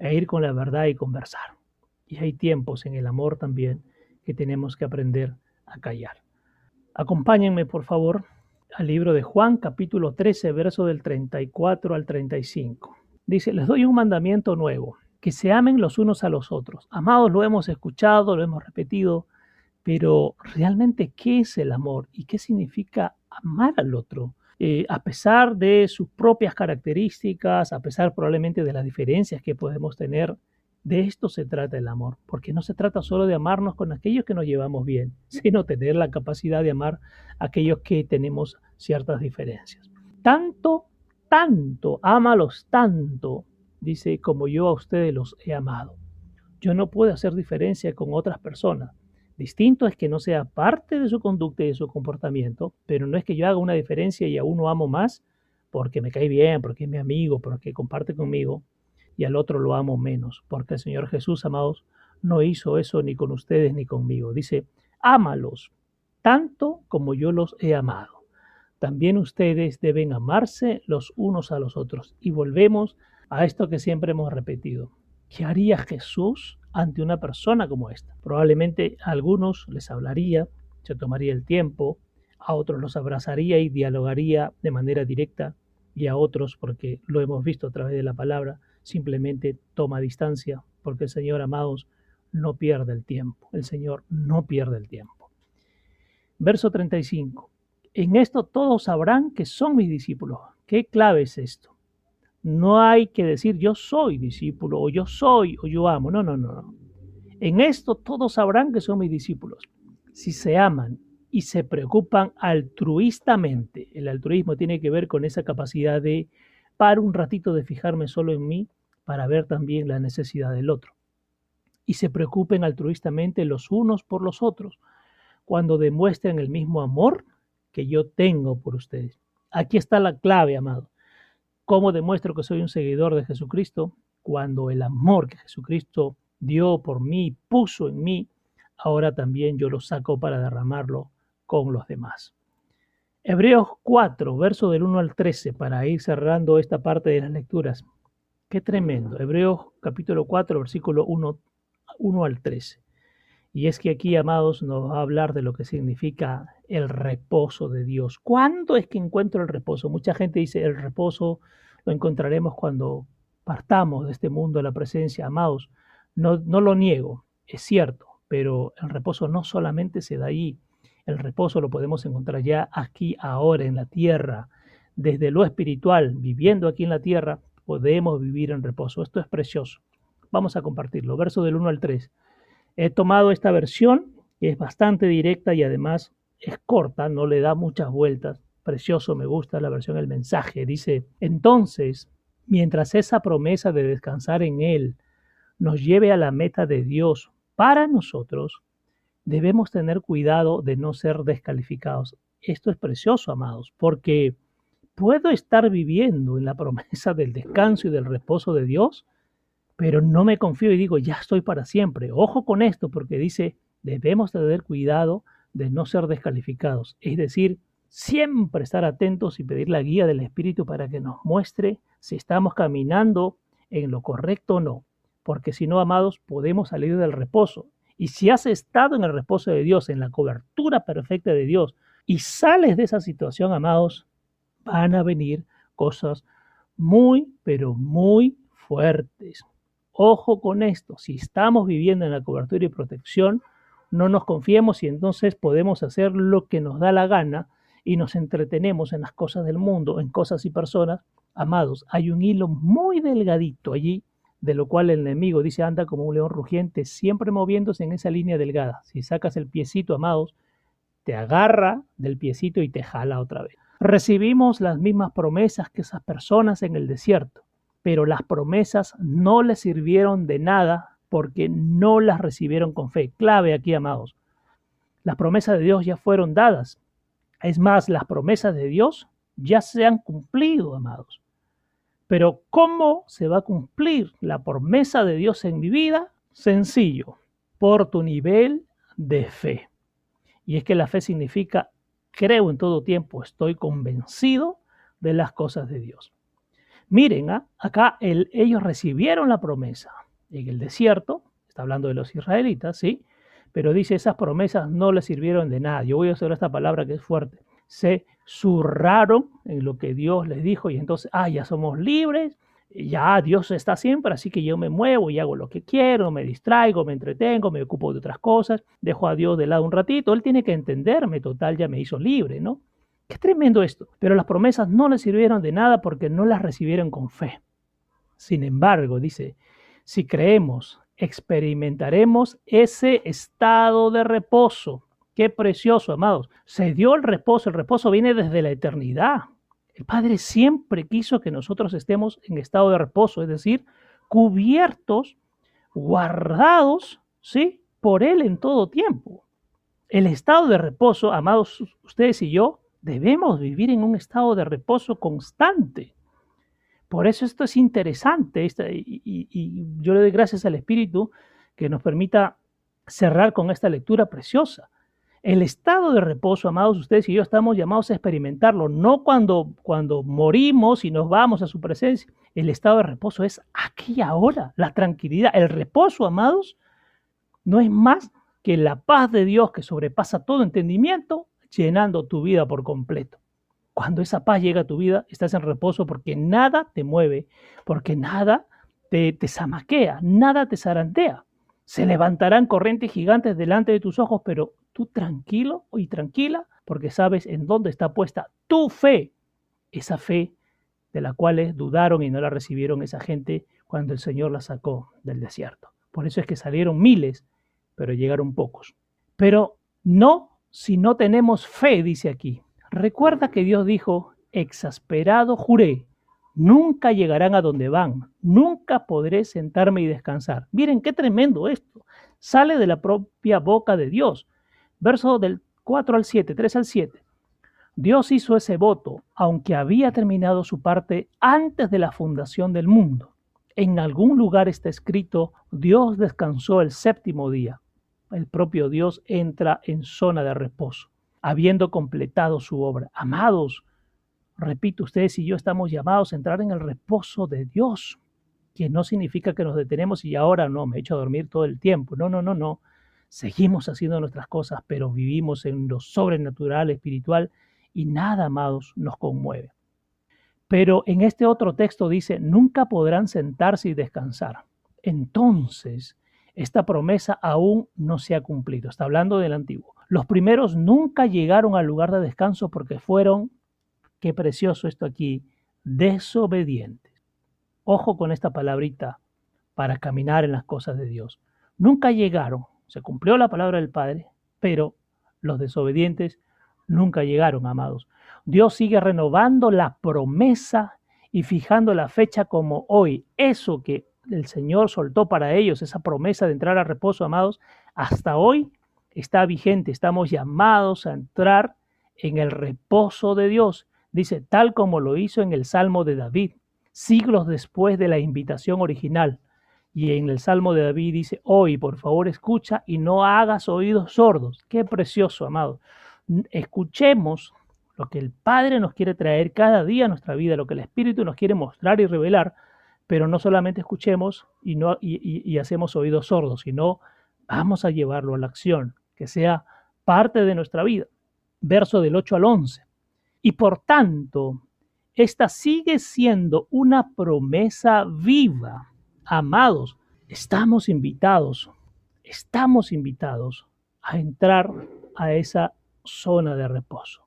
e ir con la verdad y conversar. Y hay tiempos en el amor también que tenemos que aprender a callar. Acompáñenme, por favor, al libro de Juan, capítulo 13, verso del 34 al 35. Dice, les doy un mandamiento nuevo que se amen los unos a los otros. Amados, lo hemos escuchado, lo hemos repetido, pero realmente, ¿qué es el amor y qué significa amar al otro? Eh, a pesar de sus propias características, a pesar probablemente de las diferencias que podemos tener, de esto se trata el amor, porque no se trata solo de amarnos con aquellos que nos llevamos bien, sino tener la capacidad de amar a aquellos que tenemos ciertas diferencias. Tanto, tanto, ámalos tanto, dice, como yo a ustedes los he amado. Yo no puedo hacer diferencia con otras personas. Distinto es que no sea parte de su conducta y de su comportamiento, pero no es que yo haga una diferencia y a uno amo más porque me cae bien, porque es mi amigo, porque comparte conmigo, y al otro lo amo menos, porque el Señor Jesús, amados, no hizo eso ni con ustedes ni conmigo. Dice, ámalos tanto como yo los he amado. También ustedes deben amarse los unos a los otros. Y volvemos esto que siempre hemos repetido. ¿Qué haría Jesús ante una persona como esta? Probablemente a algunos les hablaría, se tomaría el tiempo, a otros los abrazaría y dialogaría de manera directa y a otros, porque lo hemos visto a través de la palabra, simplemente toma distancia, porque el Señor, amados, no pierde el tiempo. El Señor no pierde el tiempo. Verso 35. En esto todos sabrán que son mis discípulos. ¿Qué clave es esto? No hay que decir yo soy discípulo o yo soy o yo amo. No, no, no. En esto todos sabrán que son mis discípulos. Si se aman y se preocupan altruistamente, el altruismo tiene que ver con esa capacidad de para un ratito de fijarme solo en mí para ver también la necesidad del otro. Y se preocupen altruistamente los unos por los otros cuando demuestren el mismo amor que yo tengo por ustedes. Aquí está la clave, amado. ¿Cómo demuestro que soy un seguidor de Jesucristo? Cuando el amor que Jesucristo dio por mí, puso en mí, ahora también yo lo saco para derramarlo con los demás. Hebreos 4, verso del 1 al 13, para ir cerrando esta parte de las lecturas. Qué tremendo. Hebreos capítulo 4, versículo 1, 1 al 13. Y es que aquí, amados, nos va a hablar de lo que significa el reposo de Dios. ¿Cuándo es que encuentro el reposo? Mucha gente dice, el reposo lo encontraremos cuando partamos de este mundo a la presencia, amados. No, lo niego, es cierto, pero el reposo no solamente se da ahí, el reposo lo podemos encontrar ya aquí, ahora, en la tierra. Desde lo espiritual, viviendo aquí en la tierra, podemos vivir en reposo. Esto es precioso. Vamos a compartirlo. Verso del 1 al 3. He tomado esta versión, que es bastante directa y además es corta, no le da muchas vueltas. Precioso, me gusta la versión del mensaje. Dice, entonces, mientras esa promesa de descansar en Él nos lleve a la meta de Dios para nosotros, debemos tener cuidado de no ser descalificados. Esto es precioso, amados, porque puedo estar viviendo en la promesa del descanso y del reposo de Dios, pero no me confío y digo, ya estoy para siempre. Ojo con esto, porque dice, debemos tener cuidado de no ser descalificados. Es decir, siempre estar atentos y pedir la guía del Espíritu para que nos muestre si estamos caminando en lo correcto o no. Porque si no, amados, podemos salir del reposo. Y si has estado en el reposo de Dios, en la cobertura perfecta de Dios, y sales de esa situación, amados, van a venir cosas muy, pero muy fuertes. Ojo con esto, si estamos viviendo en la cobertura y protección, no nos confiemos y entonces podemos hacer lo que nos da la gana y nos entretenemos en las cosas del mundo, en cosas y personas. Amados, hay un hilo muy delgadito allí de lo cual el enemigo dice anda como un león rugiente, siempre moviéndose en esa línea delgada. Si sacas el piecito, amados, te agarra del piecito y te jala otra vez. Recibimos las mismas promesas que esas personas en el desierto, pero las promesas no les sirvieron de nada porque no las recibieron con fe. Clave aquí, amados. Las promesas de Dios ya fueron dadas. Es más, las promesas de Dios ya se han cumplido, amados. Pero ¿cómo se va a cumplir la promesa de Dios en mi vida? Sencillo, por tu nivel de fe. Y es que la fe significa creo en todo tiempo, estoy convencido de las cosas de Dios. Miren, ¿ah? acá ellos recibieron la promesa en el desierto, está hablando de los israelitas, ¿sí? Pero dice, esas promesas no les sirvieron de nada. Yo voy a usar esta palabra que es fuerte se zurraron en lo que Dios les dijo y entonces, ah, ya somos libres, ya Dios está siempre, así que yo me muevo y hago lo que quiero, me distraigo, me entretengo, me ocupo de otras cosas, dejo a Dios de lado un ratito, Él tiene que entenderme, total, ya me hizo libre, ¿no? Qué tremendo esto. Pero las promesas no le sirvieron de nada porque no las recibieron con fe. Sin embargo, dice, si creemos, experimentaremos ese estado de reposo Qué precioso, amados. Se dio el reposo. El reposo viene desde la eternidad. El Padre siempre quiso que nosotros estemos en estado de reposo, es decir, cubiertos, guardados, ¿sí? Por Él en todo tiempo. El estado de reposo, amados, ustedes y yo, debemos vivir en un estado de reposo constante. Por eso esto es interesante y, y yo le doy gracias al Espíritu que nos permita cerrar con esta lectura preciosa. El estado de reposo, amados, ustedes y yo estamos llamados a experimentarlo, no cuando, cuando morimos y nos vamos a su presencia. El estado de reposo es aquí ahora, la tranquilidad. El reposo, amados, no es más que la paz de Dios que sobrepasa todo entendimiento, llenando tu vida por completo. Cuando esa paz llega a tu vida, estás en reposo porque nada te mueve, porque nada te, te zamaquea, nada te zarantea. Se levantarán corrientes gigantes delante de tus ojos, pero tú tranquilo y tranquila porque sabes en dónde está puesta tu fe, esa fe de la cual dudaron y no la recibieron esa gente cuando el Señor la sacó del desierto. Por eso es que salieron miles, pero llegaron pocos. Pero no si no tenemos fe, dice aquí. Recuerda que Dios dijo, exasperado juré, nunca llegarán a donde van, nunca podré sentarme y descansar. Miren qué tremendo esto. Sale de la propia boca de Dios. Verso del 4 al 7, 3 al 7. Dios hizo ese voto, aunque había terminado su parte antes de la fundación del mundo. En algún lugar está escrito, Dios descansó el séptimo día. El propio Dios entra en zona de reposo, habiendo completado su obra. Amados, repito, ustedes y yo estamos llamados a entrar en el reposo de Dios, que no significa que nos detenemos y ahora no, me he hecho a dormir todo el tiempo. No, no, no, no seguimos haciendo nuestras cosas, pero vivimos en lo sobrenatural, espiritual, y nada, amados, nos conmueve. Pero en este otro texto dice, nunca podrán sentarse y descansar. Entonces, esta promesa aún no se ha cumplido. Está hablando del antiguo. Los primeros nunca llegaron al lugar de descanso porque fueron, qué precioso esto aquí, desobedientes. Ojo con esta palabrita para caminar en las cosas de Dios. Nunca llegaron, se cumplió la palabra del Padre, pero los desobedientes nunca llegaron, amados. Dios sigue renovando la promesa y fijando la fecha como hoy. Eso que el Señor soltó para ellos, esa promesa de entrar a reposo, amados, hasta hoy está vigente. Estamos llamados a entrar en el reposo de Dios. Dice, tal como lo hizo en el Salmo de David, siglos después de la invitación original. Y en el Salmo de David dice, hoy por favor escucha y no hagas oídos sordos. Qué precioso, amado. Escuchemos lo que el Padre nos quiere traer cada día a nuestra vida, lo que el Espíritu nos quiere mostrar y revelar, pero no solamente escuchemos y, no, y, hacemos oídos sordos, sino vamos a llevarlo a la acción, que sea parte de nuestra vida. Verso del 8 al 11. Y por tanto, esta sigue siendo una promesa viva. Amados, estamos invitados, estamos invitados a entrar a esa zona de reposo.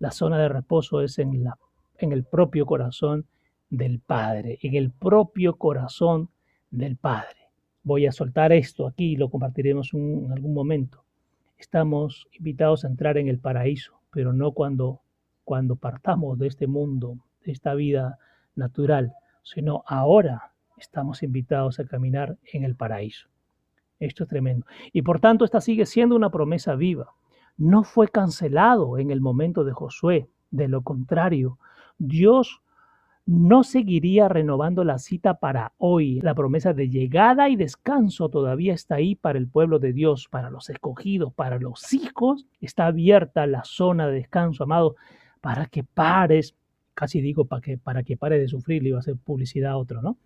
La zona de reposo es en, la, en el propio corazón del Padre, en el propio corazón del Padre. Voy a soltar esto aquí y lo compartiremos en algún momento. Estamos invitados a entrar en el paraíso, pero no cuando, cuando partamos de este mundo, de esta vida natural, sino ahora estamos invitados a caminar en el paraíso. Esto es tremendo. Y por tanto, esta sigue siendo una promesa viva. No fue cancelado en el momento de Josué. De lo contrario, Dios no seguiría renovando la cita para hoy. La promesa de llegada y descanso todavía está ahí para el pueblo de Dios, para los escogidos, para los hijos. Está abierta la zona de descanso, amado, para que pares, casi digo para que, para que pare de sufrir, le iba a hacer publicidad a otro, ¿no?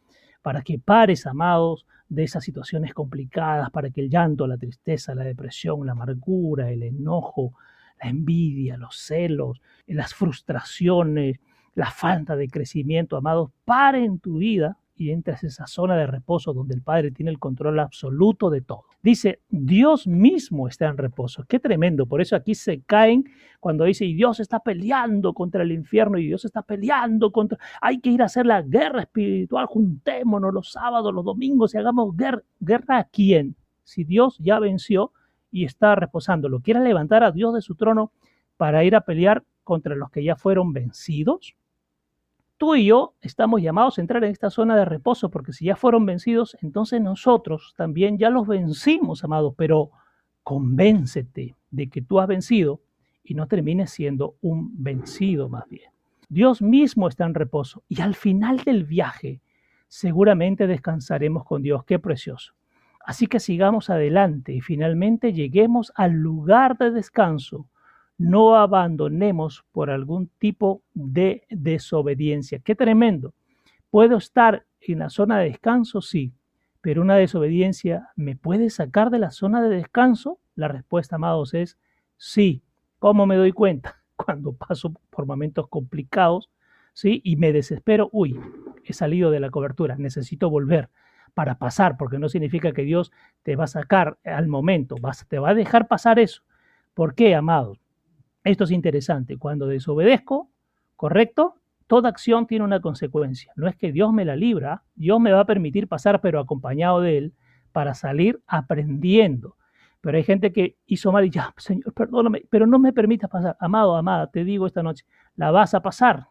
Para que pares, amados, de esas situaciones complicadas, para que el llanto, la tristeza, la depresión, la amargura, el enojo, la envidia, los celos, las frustraciones, la falta de crecimiento, amados, pare en tu vida y entres a esa zona de reposo donde el Padre tiene el control absoluto de todo. Dice, Dios mismo está en reposo. Qué tremendo. Por eso aquí se caen cuando dice, y Dios está peleando contra el infierno, y Dios está peleando contra... Hay que ir a hacer la guerra espiritual, juntémonos los sábados, los domingos y hagamos guerra. ¿Guerra a quién? Si Dios ya venció y está reposando, ¿lo quiere levantar a Dios de su trono para ir a pelear contra los que ya fueron vencidos? Tú y yo estamos llamados a entrar en esta zona de reposo, porque si ya fueron vencidos, entonces nosotros también ya los vencimos, amados, pero convéncete de que tú has vencido y no termines siendo un vencido más bien. Dios mismo está en reposo y al final del viaje seguramente descansaremos con Dios. Qué precioso. Así que sigamos adelante y finalmente lleguemos al lugar de descanso no abandonemos por algún tipo de desobediencia. Qué tremendo. Puedo estar en la zona de descanso, sí, pero una desobediencia me puede sacar de la zona de descanso. La respuesta, amados, es sí. ¿Cómo me doy cuenta? Cuando paso por momentos complicados, ¿sí? Y me desespero, uy, he salido de la cobertura, necesito volver para pasar, porque no significa que Dios te va a sacar al momento, vas, te va a dejar pasar eso. ¿Por qué, amados? Esto es interesante. Cuando desobedezco, correcto, toda acción tiene una consecuencia. No es que Dios me la libra, Dios me va a permitir pasar, pero acompañado de Él, para salir aprendiendo. Pero hay gente que hizo mal y ya, Señor, perdóname, pero no me permitas pasar. Amado, amada, te digo esta noche, la vas a pasar.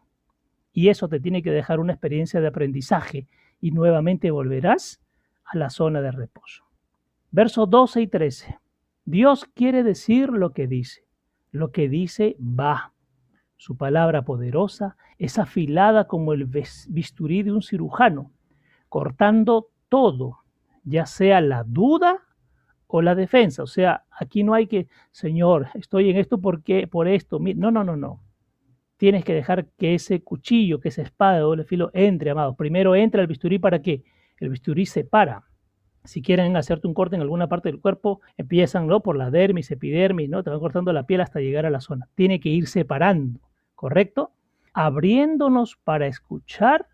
Y eso te tiene que dejar una experiencia de aprendizaje y nuevamente volverás a la zona de reposo. Versos 12 y 13. Dios quiere decir lo que dice. Lo que dice va. Su palabra poderosa es afilada como el bisturí de un cirujano, cortando todo, ya sea la duda o la defensa. O sea, aquí no hay que, Señor, estoy en esto porque por esto. No, no, no, no. Tienes que dejar que ese cuchillo, que esa espada de doble filo entre, amados. Primero entra el bisturí para qué? El bisturí separa. Si quieren hacerte un corte en alguna parte del cuerpo, empiezan ¿no? por la dermis, epidermis, ¿no? te van cortando la piel hasta llegar a la zona. Tiene que ir separando, ¿correcto? Abriéndonos para escuchar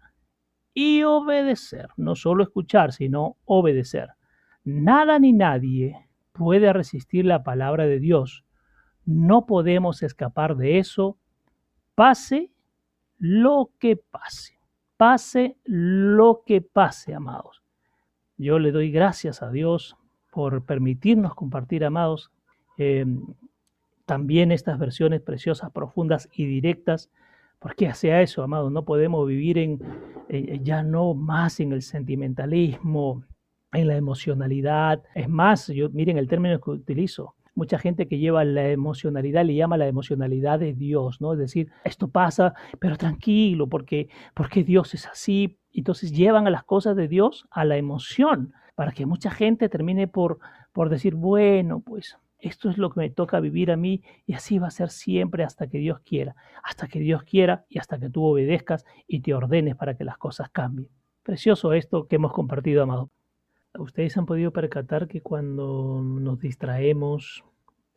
y obedecer. No solo escuchar, sino obedecer. Nada ni nadie puede resistir la palabra de Dios. No podemos escapar de eso, pase lo que pase. Pase lo que pase, amados. Yo le doy gracias a Dios por permitirnos compartir, amados, eh, también estas versiones preciosas, profundas y directas, porque hacia eso, amados, no podemos vivir en, ya no más en el sentimentalismo, en la emocionalidad. Es más, yo miren el término que utilizo. Mucha gente que lleva la emocionalidad le llama la emocionalidad de Dios, ¿no? Es decir, esto pasa, pero tranquilo, porque, porque Dios es así, entonces llevan a las cosas de Dios a la emoción, para que mucha gente termine por, por decir, bueno, pues esto es lo que me toca vivir a mí y así va a ser siempre hasta que Dios quiera, hasta que Dios quiera y hasta que tú obedezcas y te ordenes para que las cosas cambien. Precioso esto que hemos compartido, amado. Ustedes han podido percatar que cuando nos distraemos,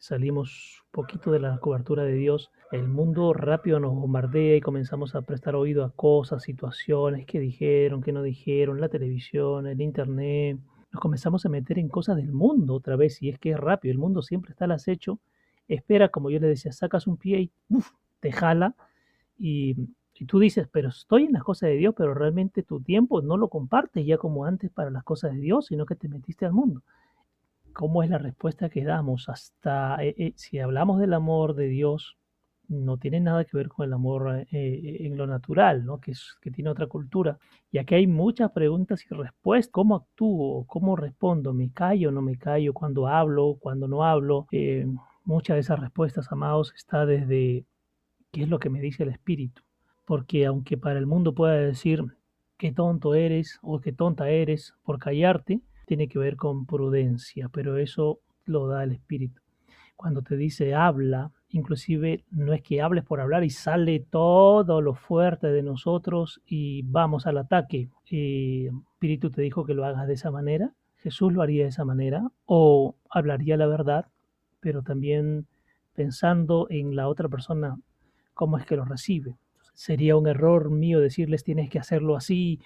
salimos un poquito de la cobertura de Dios, el mundo rápido nos bombardea y comenzamos a prestar oído a cosas, situaciones que dijeron, que no dijeron, la televisión, el internet. Nos comenzamos a meter en cosas del mundo otra vez y es que es rápido, el mundo siempre está al acecho, espera, como yo le decía, sacas un pie y te jala y, y tú dices, pero estoy en las cosas de Dios, pero realmente tu tiempo no lo compartes ya como antes para las cosas de Dios, sino que te metiste al mundo. ¿Cómo es la respuesta que damos? Hasta eh, eh, si hablamos del amor de Dios, no tiene nada que ver con el amor eh, en lo natural, ¿no? que, es, que tiene otra cultura. Y aquí hay muchas preguntas y respuestas. ¿Cómo actúo? ¿Cómo respondo? ¿Me callo o no me callo? ¿Cuándo hablo? ¿Cuándo no hablo? Eh, muchas de esas respuestas, amados, está desde qué es lo que me dice el espíritu. Porque aunque para el mundo pueda decir qué tonto eres o qué tonta eres por callarte, tiene que ver con prudencia, pero eso lo da el espíritu. Cuando te dice habla, inclusive no es que hables por hablar y sale todo lo fuerte de nosotros y vamos al ataque. Eh, Espíritu te dijo que lo hagas de esa manera, Jesús lo haría de esa manera o hablaría la verdad, pero también pensando en la otra persona, cómo es que lo recibe. Sería un error mío decirles tienes que hacerlo así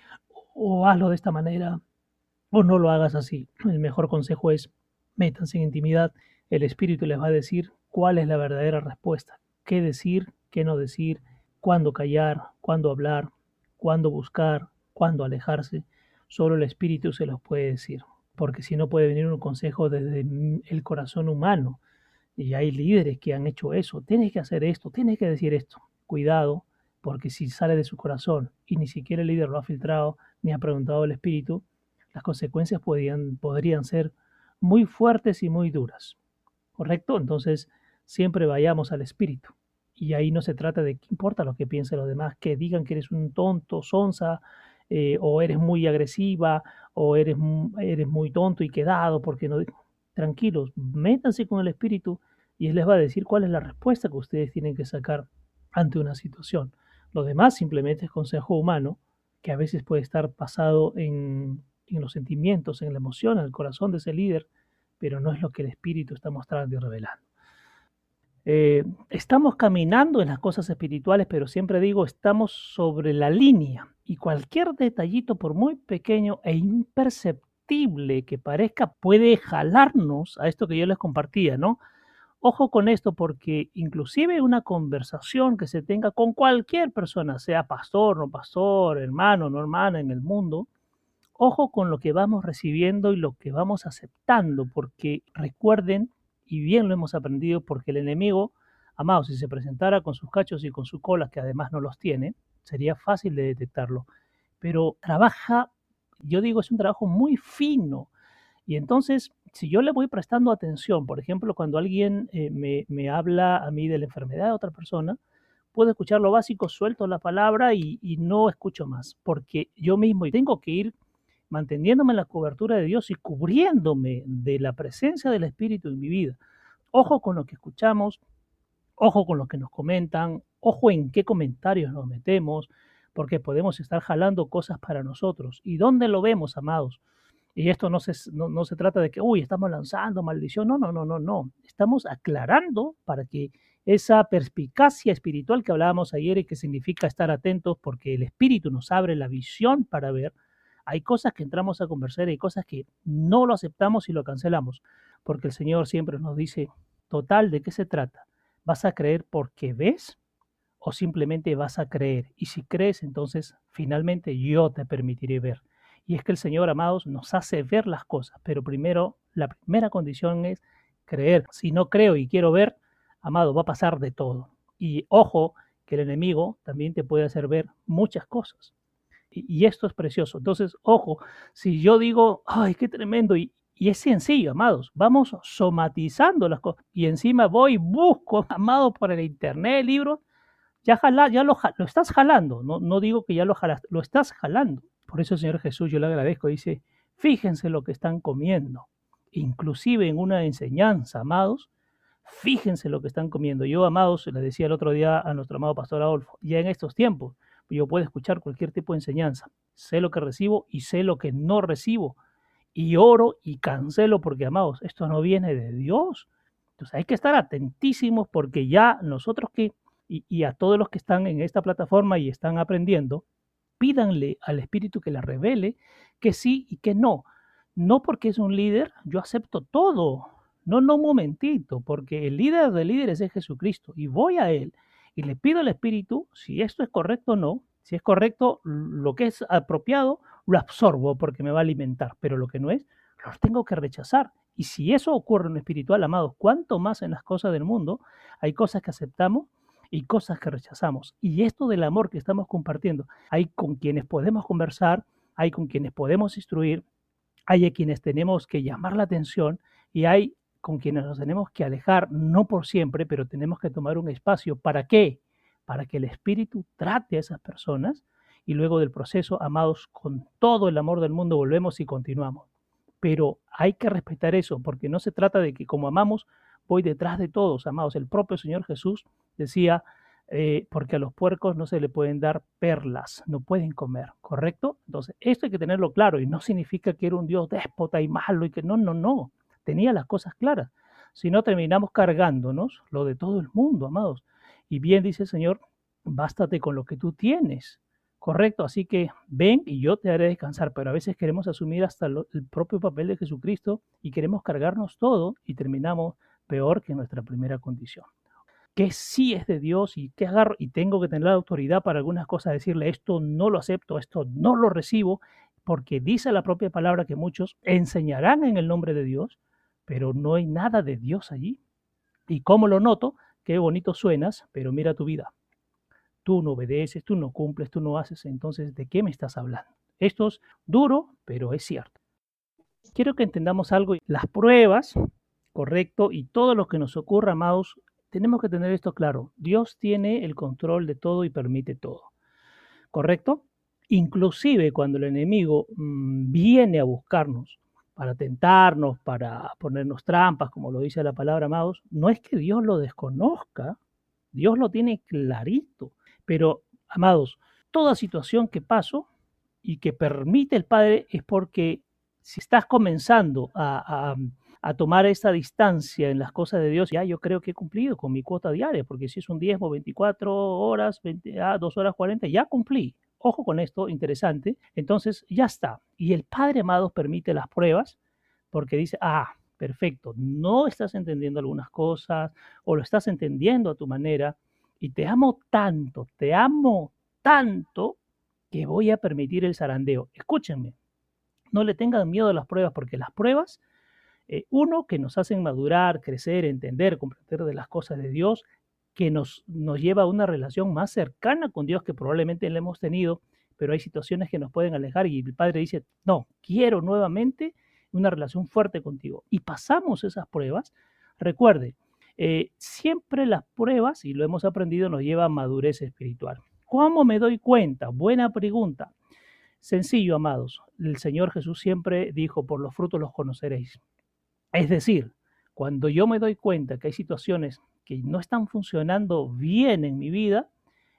o hazlo de esta manera o no lo hagas así. El mejor consejo es métanse en intimidad, el Espíritu les va a decir cuál es la verdadera respuesta, qué decir, qué no decir, cuándo callar, cuándo hablar, cuándo buscar, cuándo alejarse. Solo el Espíritu se los puede decir, porque si no puede venir un consejo desde el corazón humano. Y hay líderes que han hecho eso. Tienes que hacer esto, tienes que decir esto. Cuidado, porque si sale de su corazón y ni siquiera el líder lo ha filtrado ni ha preguntado al Espíritu, las consecuencias podrían, ser muy fuertes y muy duras. ¿Correcto? Entonces, siempre vayamos al espíritu. Y ahí no se trata de qué importa lo que piensen los demás, que digan que eres un tonto, sonsa, eh, o eres muy agresiva, o eres, eres muy tonto y quedado, porque no. Tranquilos, métanse con el espíritu y él les va a decir cuál es la respuesta que ustedes tienen que sacar ante una situación. Lo demás simplemente es consejo humano, que a veces puede estar pasado en, en los sentimientos, en la emoción, en el corazón de ese líder, pero no es lo que el espíritu está mostrando y revelando. Eh, estamos caminando en las cosas espirituales, pero siempre digo, estamos sobre la línea y cualquier detallito, por muy pequeño e imperceptible que parezca, puede jalarnos a esto que yo les compartía, ¿no? Ojo con esto porque inclusive una conversación que se tenga con cualquier persona, sea pastor, no pastor, hermano, no hermana en el mundo, ojo con lo que vamos recibiendo y lo que vamos aceptando, porque recuerden y bien lo hemos aprendido porque el enemigo, amado, si se presentara con sus cachos y con sus colas, que además no los tiene, sería fácil de detectarlo. Pero trabaja, yo digo, es un trabajo muy fino. Y entonces, si yo le voy prestando atención, por ejemplo, cuando alguien eh, me, me, habla a mí de la enfermedad de otra persona, puedo escuchar lo básico, suelto la palabra y, y no escucho más, porque yo mismo tengo que ir manteniéndome en la cobertura de Dios y cubriéndome de la presencia del Espíritu en mi vida. Ojo con lo que escuchamos, ojo con lo que nos comentan, ojo en qué comentarios nos metemos, porque podemos estar jalando cosas para nosotros. ¿Y dónde lo vemos, amados? Y esto no se, trata de que, uy, estamos lanzando maldición. No, no, no, no, no. Estamos aclarando para que esa perspicacia espiritual que hablábamos ayer y que significa estar atentos porque el espíritu nos abre la visión para ver. Hay cosas que entramos a conversar y hay cosas que no lo aceptamos y lo cancelamos, porque el Señor siempre nos dice, total, ¿de qué se trata? ¿Vas a creer porque ves o simplemente vas a creer? Y si crees, entonces finalmente yo te permitiré ver. Y es que el Señor, amados, nos hace ver las cosas, pero primero, la primera condición es creer. Si no creo y quiero ver, amado, va a pasar de todo. Y ojo, que el enemigo también te puede hacer ver muchas cosas. Y, esto es precioso. Entonces, ojo, si yo digo, ay, qué tremendo, y, es sencillo, amados, vamos somatizando las cosas. Y encima voy, busco, amado, por el internet, libro, ya, jala, ya lo, lo, estás jalando. No, no digo que ya lo jalas, lo estás jalando. Por eso, Señor Jesús, yo le agradezco. Dice, fíjense lo que están comiendo. Inclusive en una enseñanza, amados, Fíjense lo que están comiendo. Yo, amados, le decía el otro día a nuestro amado pastor Adolfo, ya en estos tiempos yo puedo escuchar cualquier tipo de enseñanza. Sé lo que recibo y sé lo que no recibo. Y oro y cancelo porque, amados, esto no viene de Dios. Entonces hay que estar atentísimos porque ya nosotros que, y, a todos los que están en esta plataforma y están aprendiendo, pídanle al Espíritu que les revele que sí y que no. No porque es un líder, yo acepto todo. No, no, un momentito, porque el líder de líderes es Jesucristo y voy a Él y le pido al Espíritu si esto es correcto o no. Si es correcto, lo que es apropiado, lo absorbo porque me va a alimentar, pero lo que no es, lo tengo que rechazar. Y si eso ocurre en lo espiritual, amados, cuánto más en las cosas del mundo, hay cosas que aceptamos y cosas que rechazamos. Y esto del amor que estamos compartiendo, hay con quienes podemos conversar, hay con quienes podemos instruir, hay a quienes tenemos que llamar la atención y hay con quienes nos tenemos que alejar, no por siempre, pero tenemos que tomar un espacio. ¿Para qué? Para que el Espíritu trate a esas personas y luego del proceso, amados, con todo el amor del mundo, volvemos y continuamos. Pero hay que respetar eso, porque no se trata de que como amamos, voy detrás de todos, amados. El propio Señor Jesús decía, eh, porque a los puercos no se le pueden dar perlas, no pueden comer, ¿correcto? Entonces, esto hay que tenerlo claro y no significa que era un Dios déspota y malo y que no, no, no tenía las cosas claras. Si no, terminamos cargándonos lo de todo el mundo, amados. Y bien dice el Señor, bástate con lo que tú tienes. Correcto, así que ven y yo te haré descansar, pero a veces queremos asumir hasta el propio papel de Jesucristo y queremos cargarnos todo y terminamos peor que nuestra primera condición. Que sí es de Dios y que agarro y tengo que tener la autoridad para algunas cosas, decirle esto no lo acepto, esto no lo recibo, porque dice la propia palabra que muchos enseñarán en el nombre de Dios, pero no hay nada de Dios allí. ¿Y cómo lo noto? Qué bonito suenas, pero mira tu vida. Tú no obedeces, tú no cumples, tú no haces, entonces, ¿de qué me estás hablando? Esto es duro, pero es cierto. Quiero que entendamos algo. Las pruebas, correcto, y todo lo que nos ocurra, amados, tenemos que tener esto claro. Dios tiene el control de todo y permite todo. ¿Correcto? Inclusive cuando el enemigo mm, viene a buscarnos para tentarnos, para ponernos trampas, como lo dice la palabra, amados, no es que Dios lo desconozca, Dios lo tiene clarito, pero, amados, toda situación que paso y que permite el Padre es porque si estás comenzando a, tomar esta distancia en las cosas de Dios, ya yo creo que he cumplido con mi cuota diaria, porque si es un diezmo, 24 horas, 20, ah, 2 horas 40, ya cumplí. Ojo con esto, interesante. Entonces, ya está. Y el Padre amado permite las pruebas porque dice, ah, perfecto, no estás entendiendo algunas cosas o lo estás entendiendo a tu manera y te amo tanto, te amo tanto que voy a permitir el zarandeo. Escúchenme, no le tengan miedo a las pruebas porque las pruebas, eh, uno, que nos hacen madurar, crecer, entender, comprender de las cosas de Dios, que nos, nos lleva a una relación más cercana con Dios que probablemente le hemos tenido, pero hay situaciones que nos pueden alejar y el Padre dice, no, quiero nuevamente una relación fuerte contigo. Y pasamos esas pruebas. Recuerde, eh, siempre las pruebas, y lo hemos aprendido, nos lleva a madurez espiritual. ¿Cómo me doy cuenta? Buena pregunta. Sencillo, amados. El Señor Jesús siempre dijo, por los frutos los conoceréis. Es decir, cuando yo me doy cuenta que hay situaciones que no están funcionando bien en mi vida,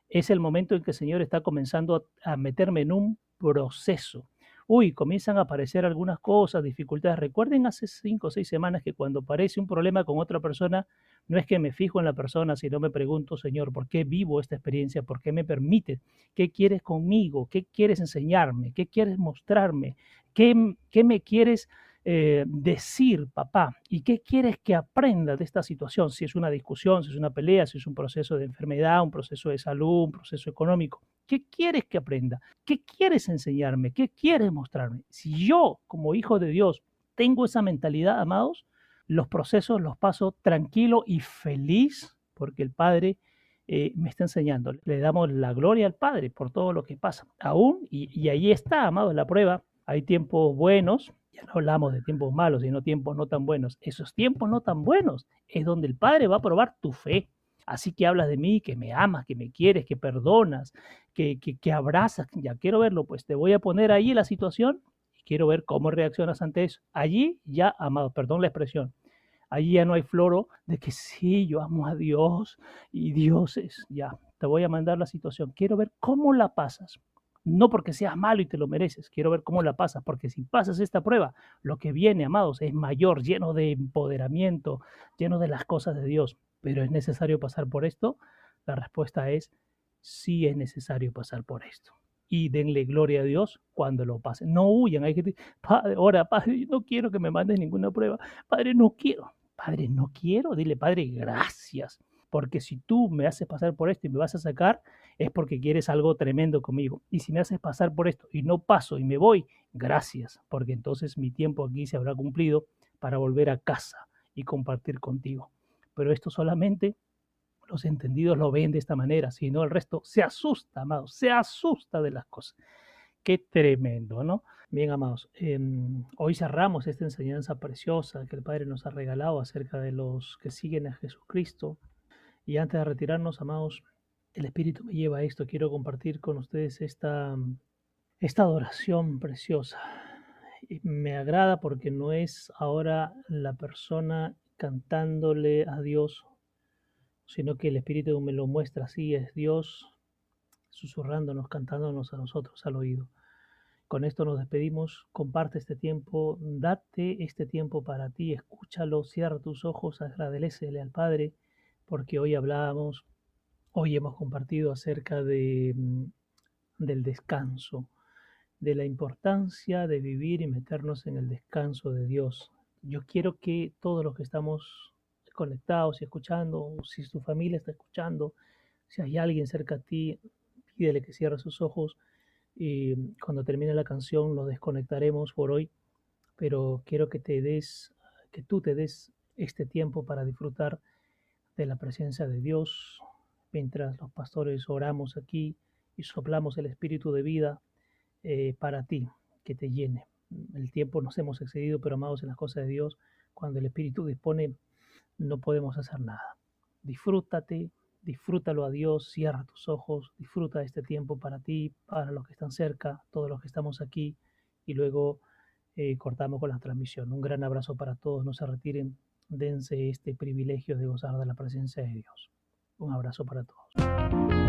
es el momento en que el Señor está comenzando a, meterme en un proceso, uy, comienzan a aparecer algunas cosas, dificultades. Recuerden hace cinco o seis semanas que cuando aparece un problema con otra persona, no es que me fijo en la persona, sino me pregunto, Señor, ¿por qué vivo esta experiencia? ¿Por qué me permite? ¿Qué quieres conmigo? ¿Qué quieres enseñarme? ¿Qué quieres mostrarme? ¿Qué, qué me quieres eh, decir, papá? ¿Y qué quieres que aprenda de esta situación? Si es una discusión, si es una pelea, si es un proceso de enfermedad, un proceso de salud, un proceso económico. ¿Qué quieres que aprenda? ¿Qué quieres enseñarme? ¿Qué quieres mostrarme? Si yo, como hijo de Dios, tengo esa mentalidad, amados, los procesos los paso tranquilo y feliz porque el Padre eh, me está enseñando. Le damos la gloria al Padre por todo lo que pasa. Aún, y, y ahí está, amados, la prueba. Hay tiempos buenos ya no hablamos de tiempos malos, sino tiempos no tan buenos. Esos tiempos no tan buenos es donde el Padre va a probar tu fe. Así que hablas de mí, que me amas, que me quieres, que perdonas, que, que, que abrazas. Ya quiero verlo, pues te voy a poner ahí la situación y quiero ver cómo reaccionas ante eso. Allí ya, amado, perdón la expresión, allí ya no hay floro de que sí, yo amo a Dios y Dios es, ya, te voy a mandar la situación. Quiero ver cómo la pasas no porque seas malo y te lo mereces, quiero ver cómo la pasas, porque si pasas esta prueba, lo que viene, amados, es mayor, lleno de empoderamiento, lleno de las cosas de Dios. Pero ¿es necesario pasar por esto? La respuesta es sí es necesario pasar por esto. Y denle gloria a Dios cuando lo pasen. No huyan, hay que Padre, ahora, Padre, no quiero que me mandes ninguna prueba. Padre, no quiero. Padre, no quiero. Dile, Padre, gracias porque si tú me haces pasar por esto y me vas a sacar, es porque quieres algo tremendo conmigo. Y si me haces pasar por esto y no paso y me voy, gracias, porque entonces mi tiempo aquí se habrá cumplido para volver a casa y compartir contigo. Pero esto solamente los entendidos lo ven de esta manera, si no el resto se asusta, amados, se asusta de las cosas. Qué tremendo, ¿no? Bien, amados, em, hoy cerramos esta enseñanza preciosa que el Padre nos ha regalado acerca de los que siguen a Jesucristo, y antes de retirarnos, amados, el Espíritu me lleva a esto. Quiero compartir con ustedes esta, esta adoración preciosa. Me agrada porque no es ahora la persona cantándole a Dios, sino que el Espíritu me lo muestra así, es Dios susurrándonos, cantándonos a nosotros al oído. Con esto nos despedimos, comparte este tiempo, date este tiempo para ti, escúchalo, cierra tus ojos, agradecele al Padre porque hoy hablábamos, hoy hemos compartido acerca de, mm, del descanso, de la importancia de vivir y meternos en el descanso de Dios. Yo quiero que todos los que estamos conectados y escuchando, si tu familia está escuchando, si hay alguien cerca a ti, pídele que cierre sus ojos y cuando termine la canción lo desconectaremos por hoy, pero quiero que te des, que tú te des este tiempo para disfrutar de la presencia de Dios, mientras los pastores oramos aquí y soplamos el espíritu de vida eh, para ti, que te llene. El tiempo nos hemos excedido, pero amados en las cosas de Dios, cuando el espíritu dispone, no podemos hacer nada. Disfrútate, disfrútalo a Dios, cierra tus ojos, disfruta este tiempo para ti, para los que están cerca, todos los que estamos aquí, y luego eh, cortamos con la transmisión. Un gran abrazo para todos, no se retiren, dense este privilegio de gozar de la presencia de Dios. Un abrazo para todos.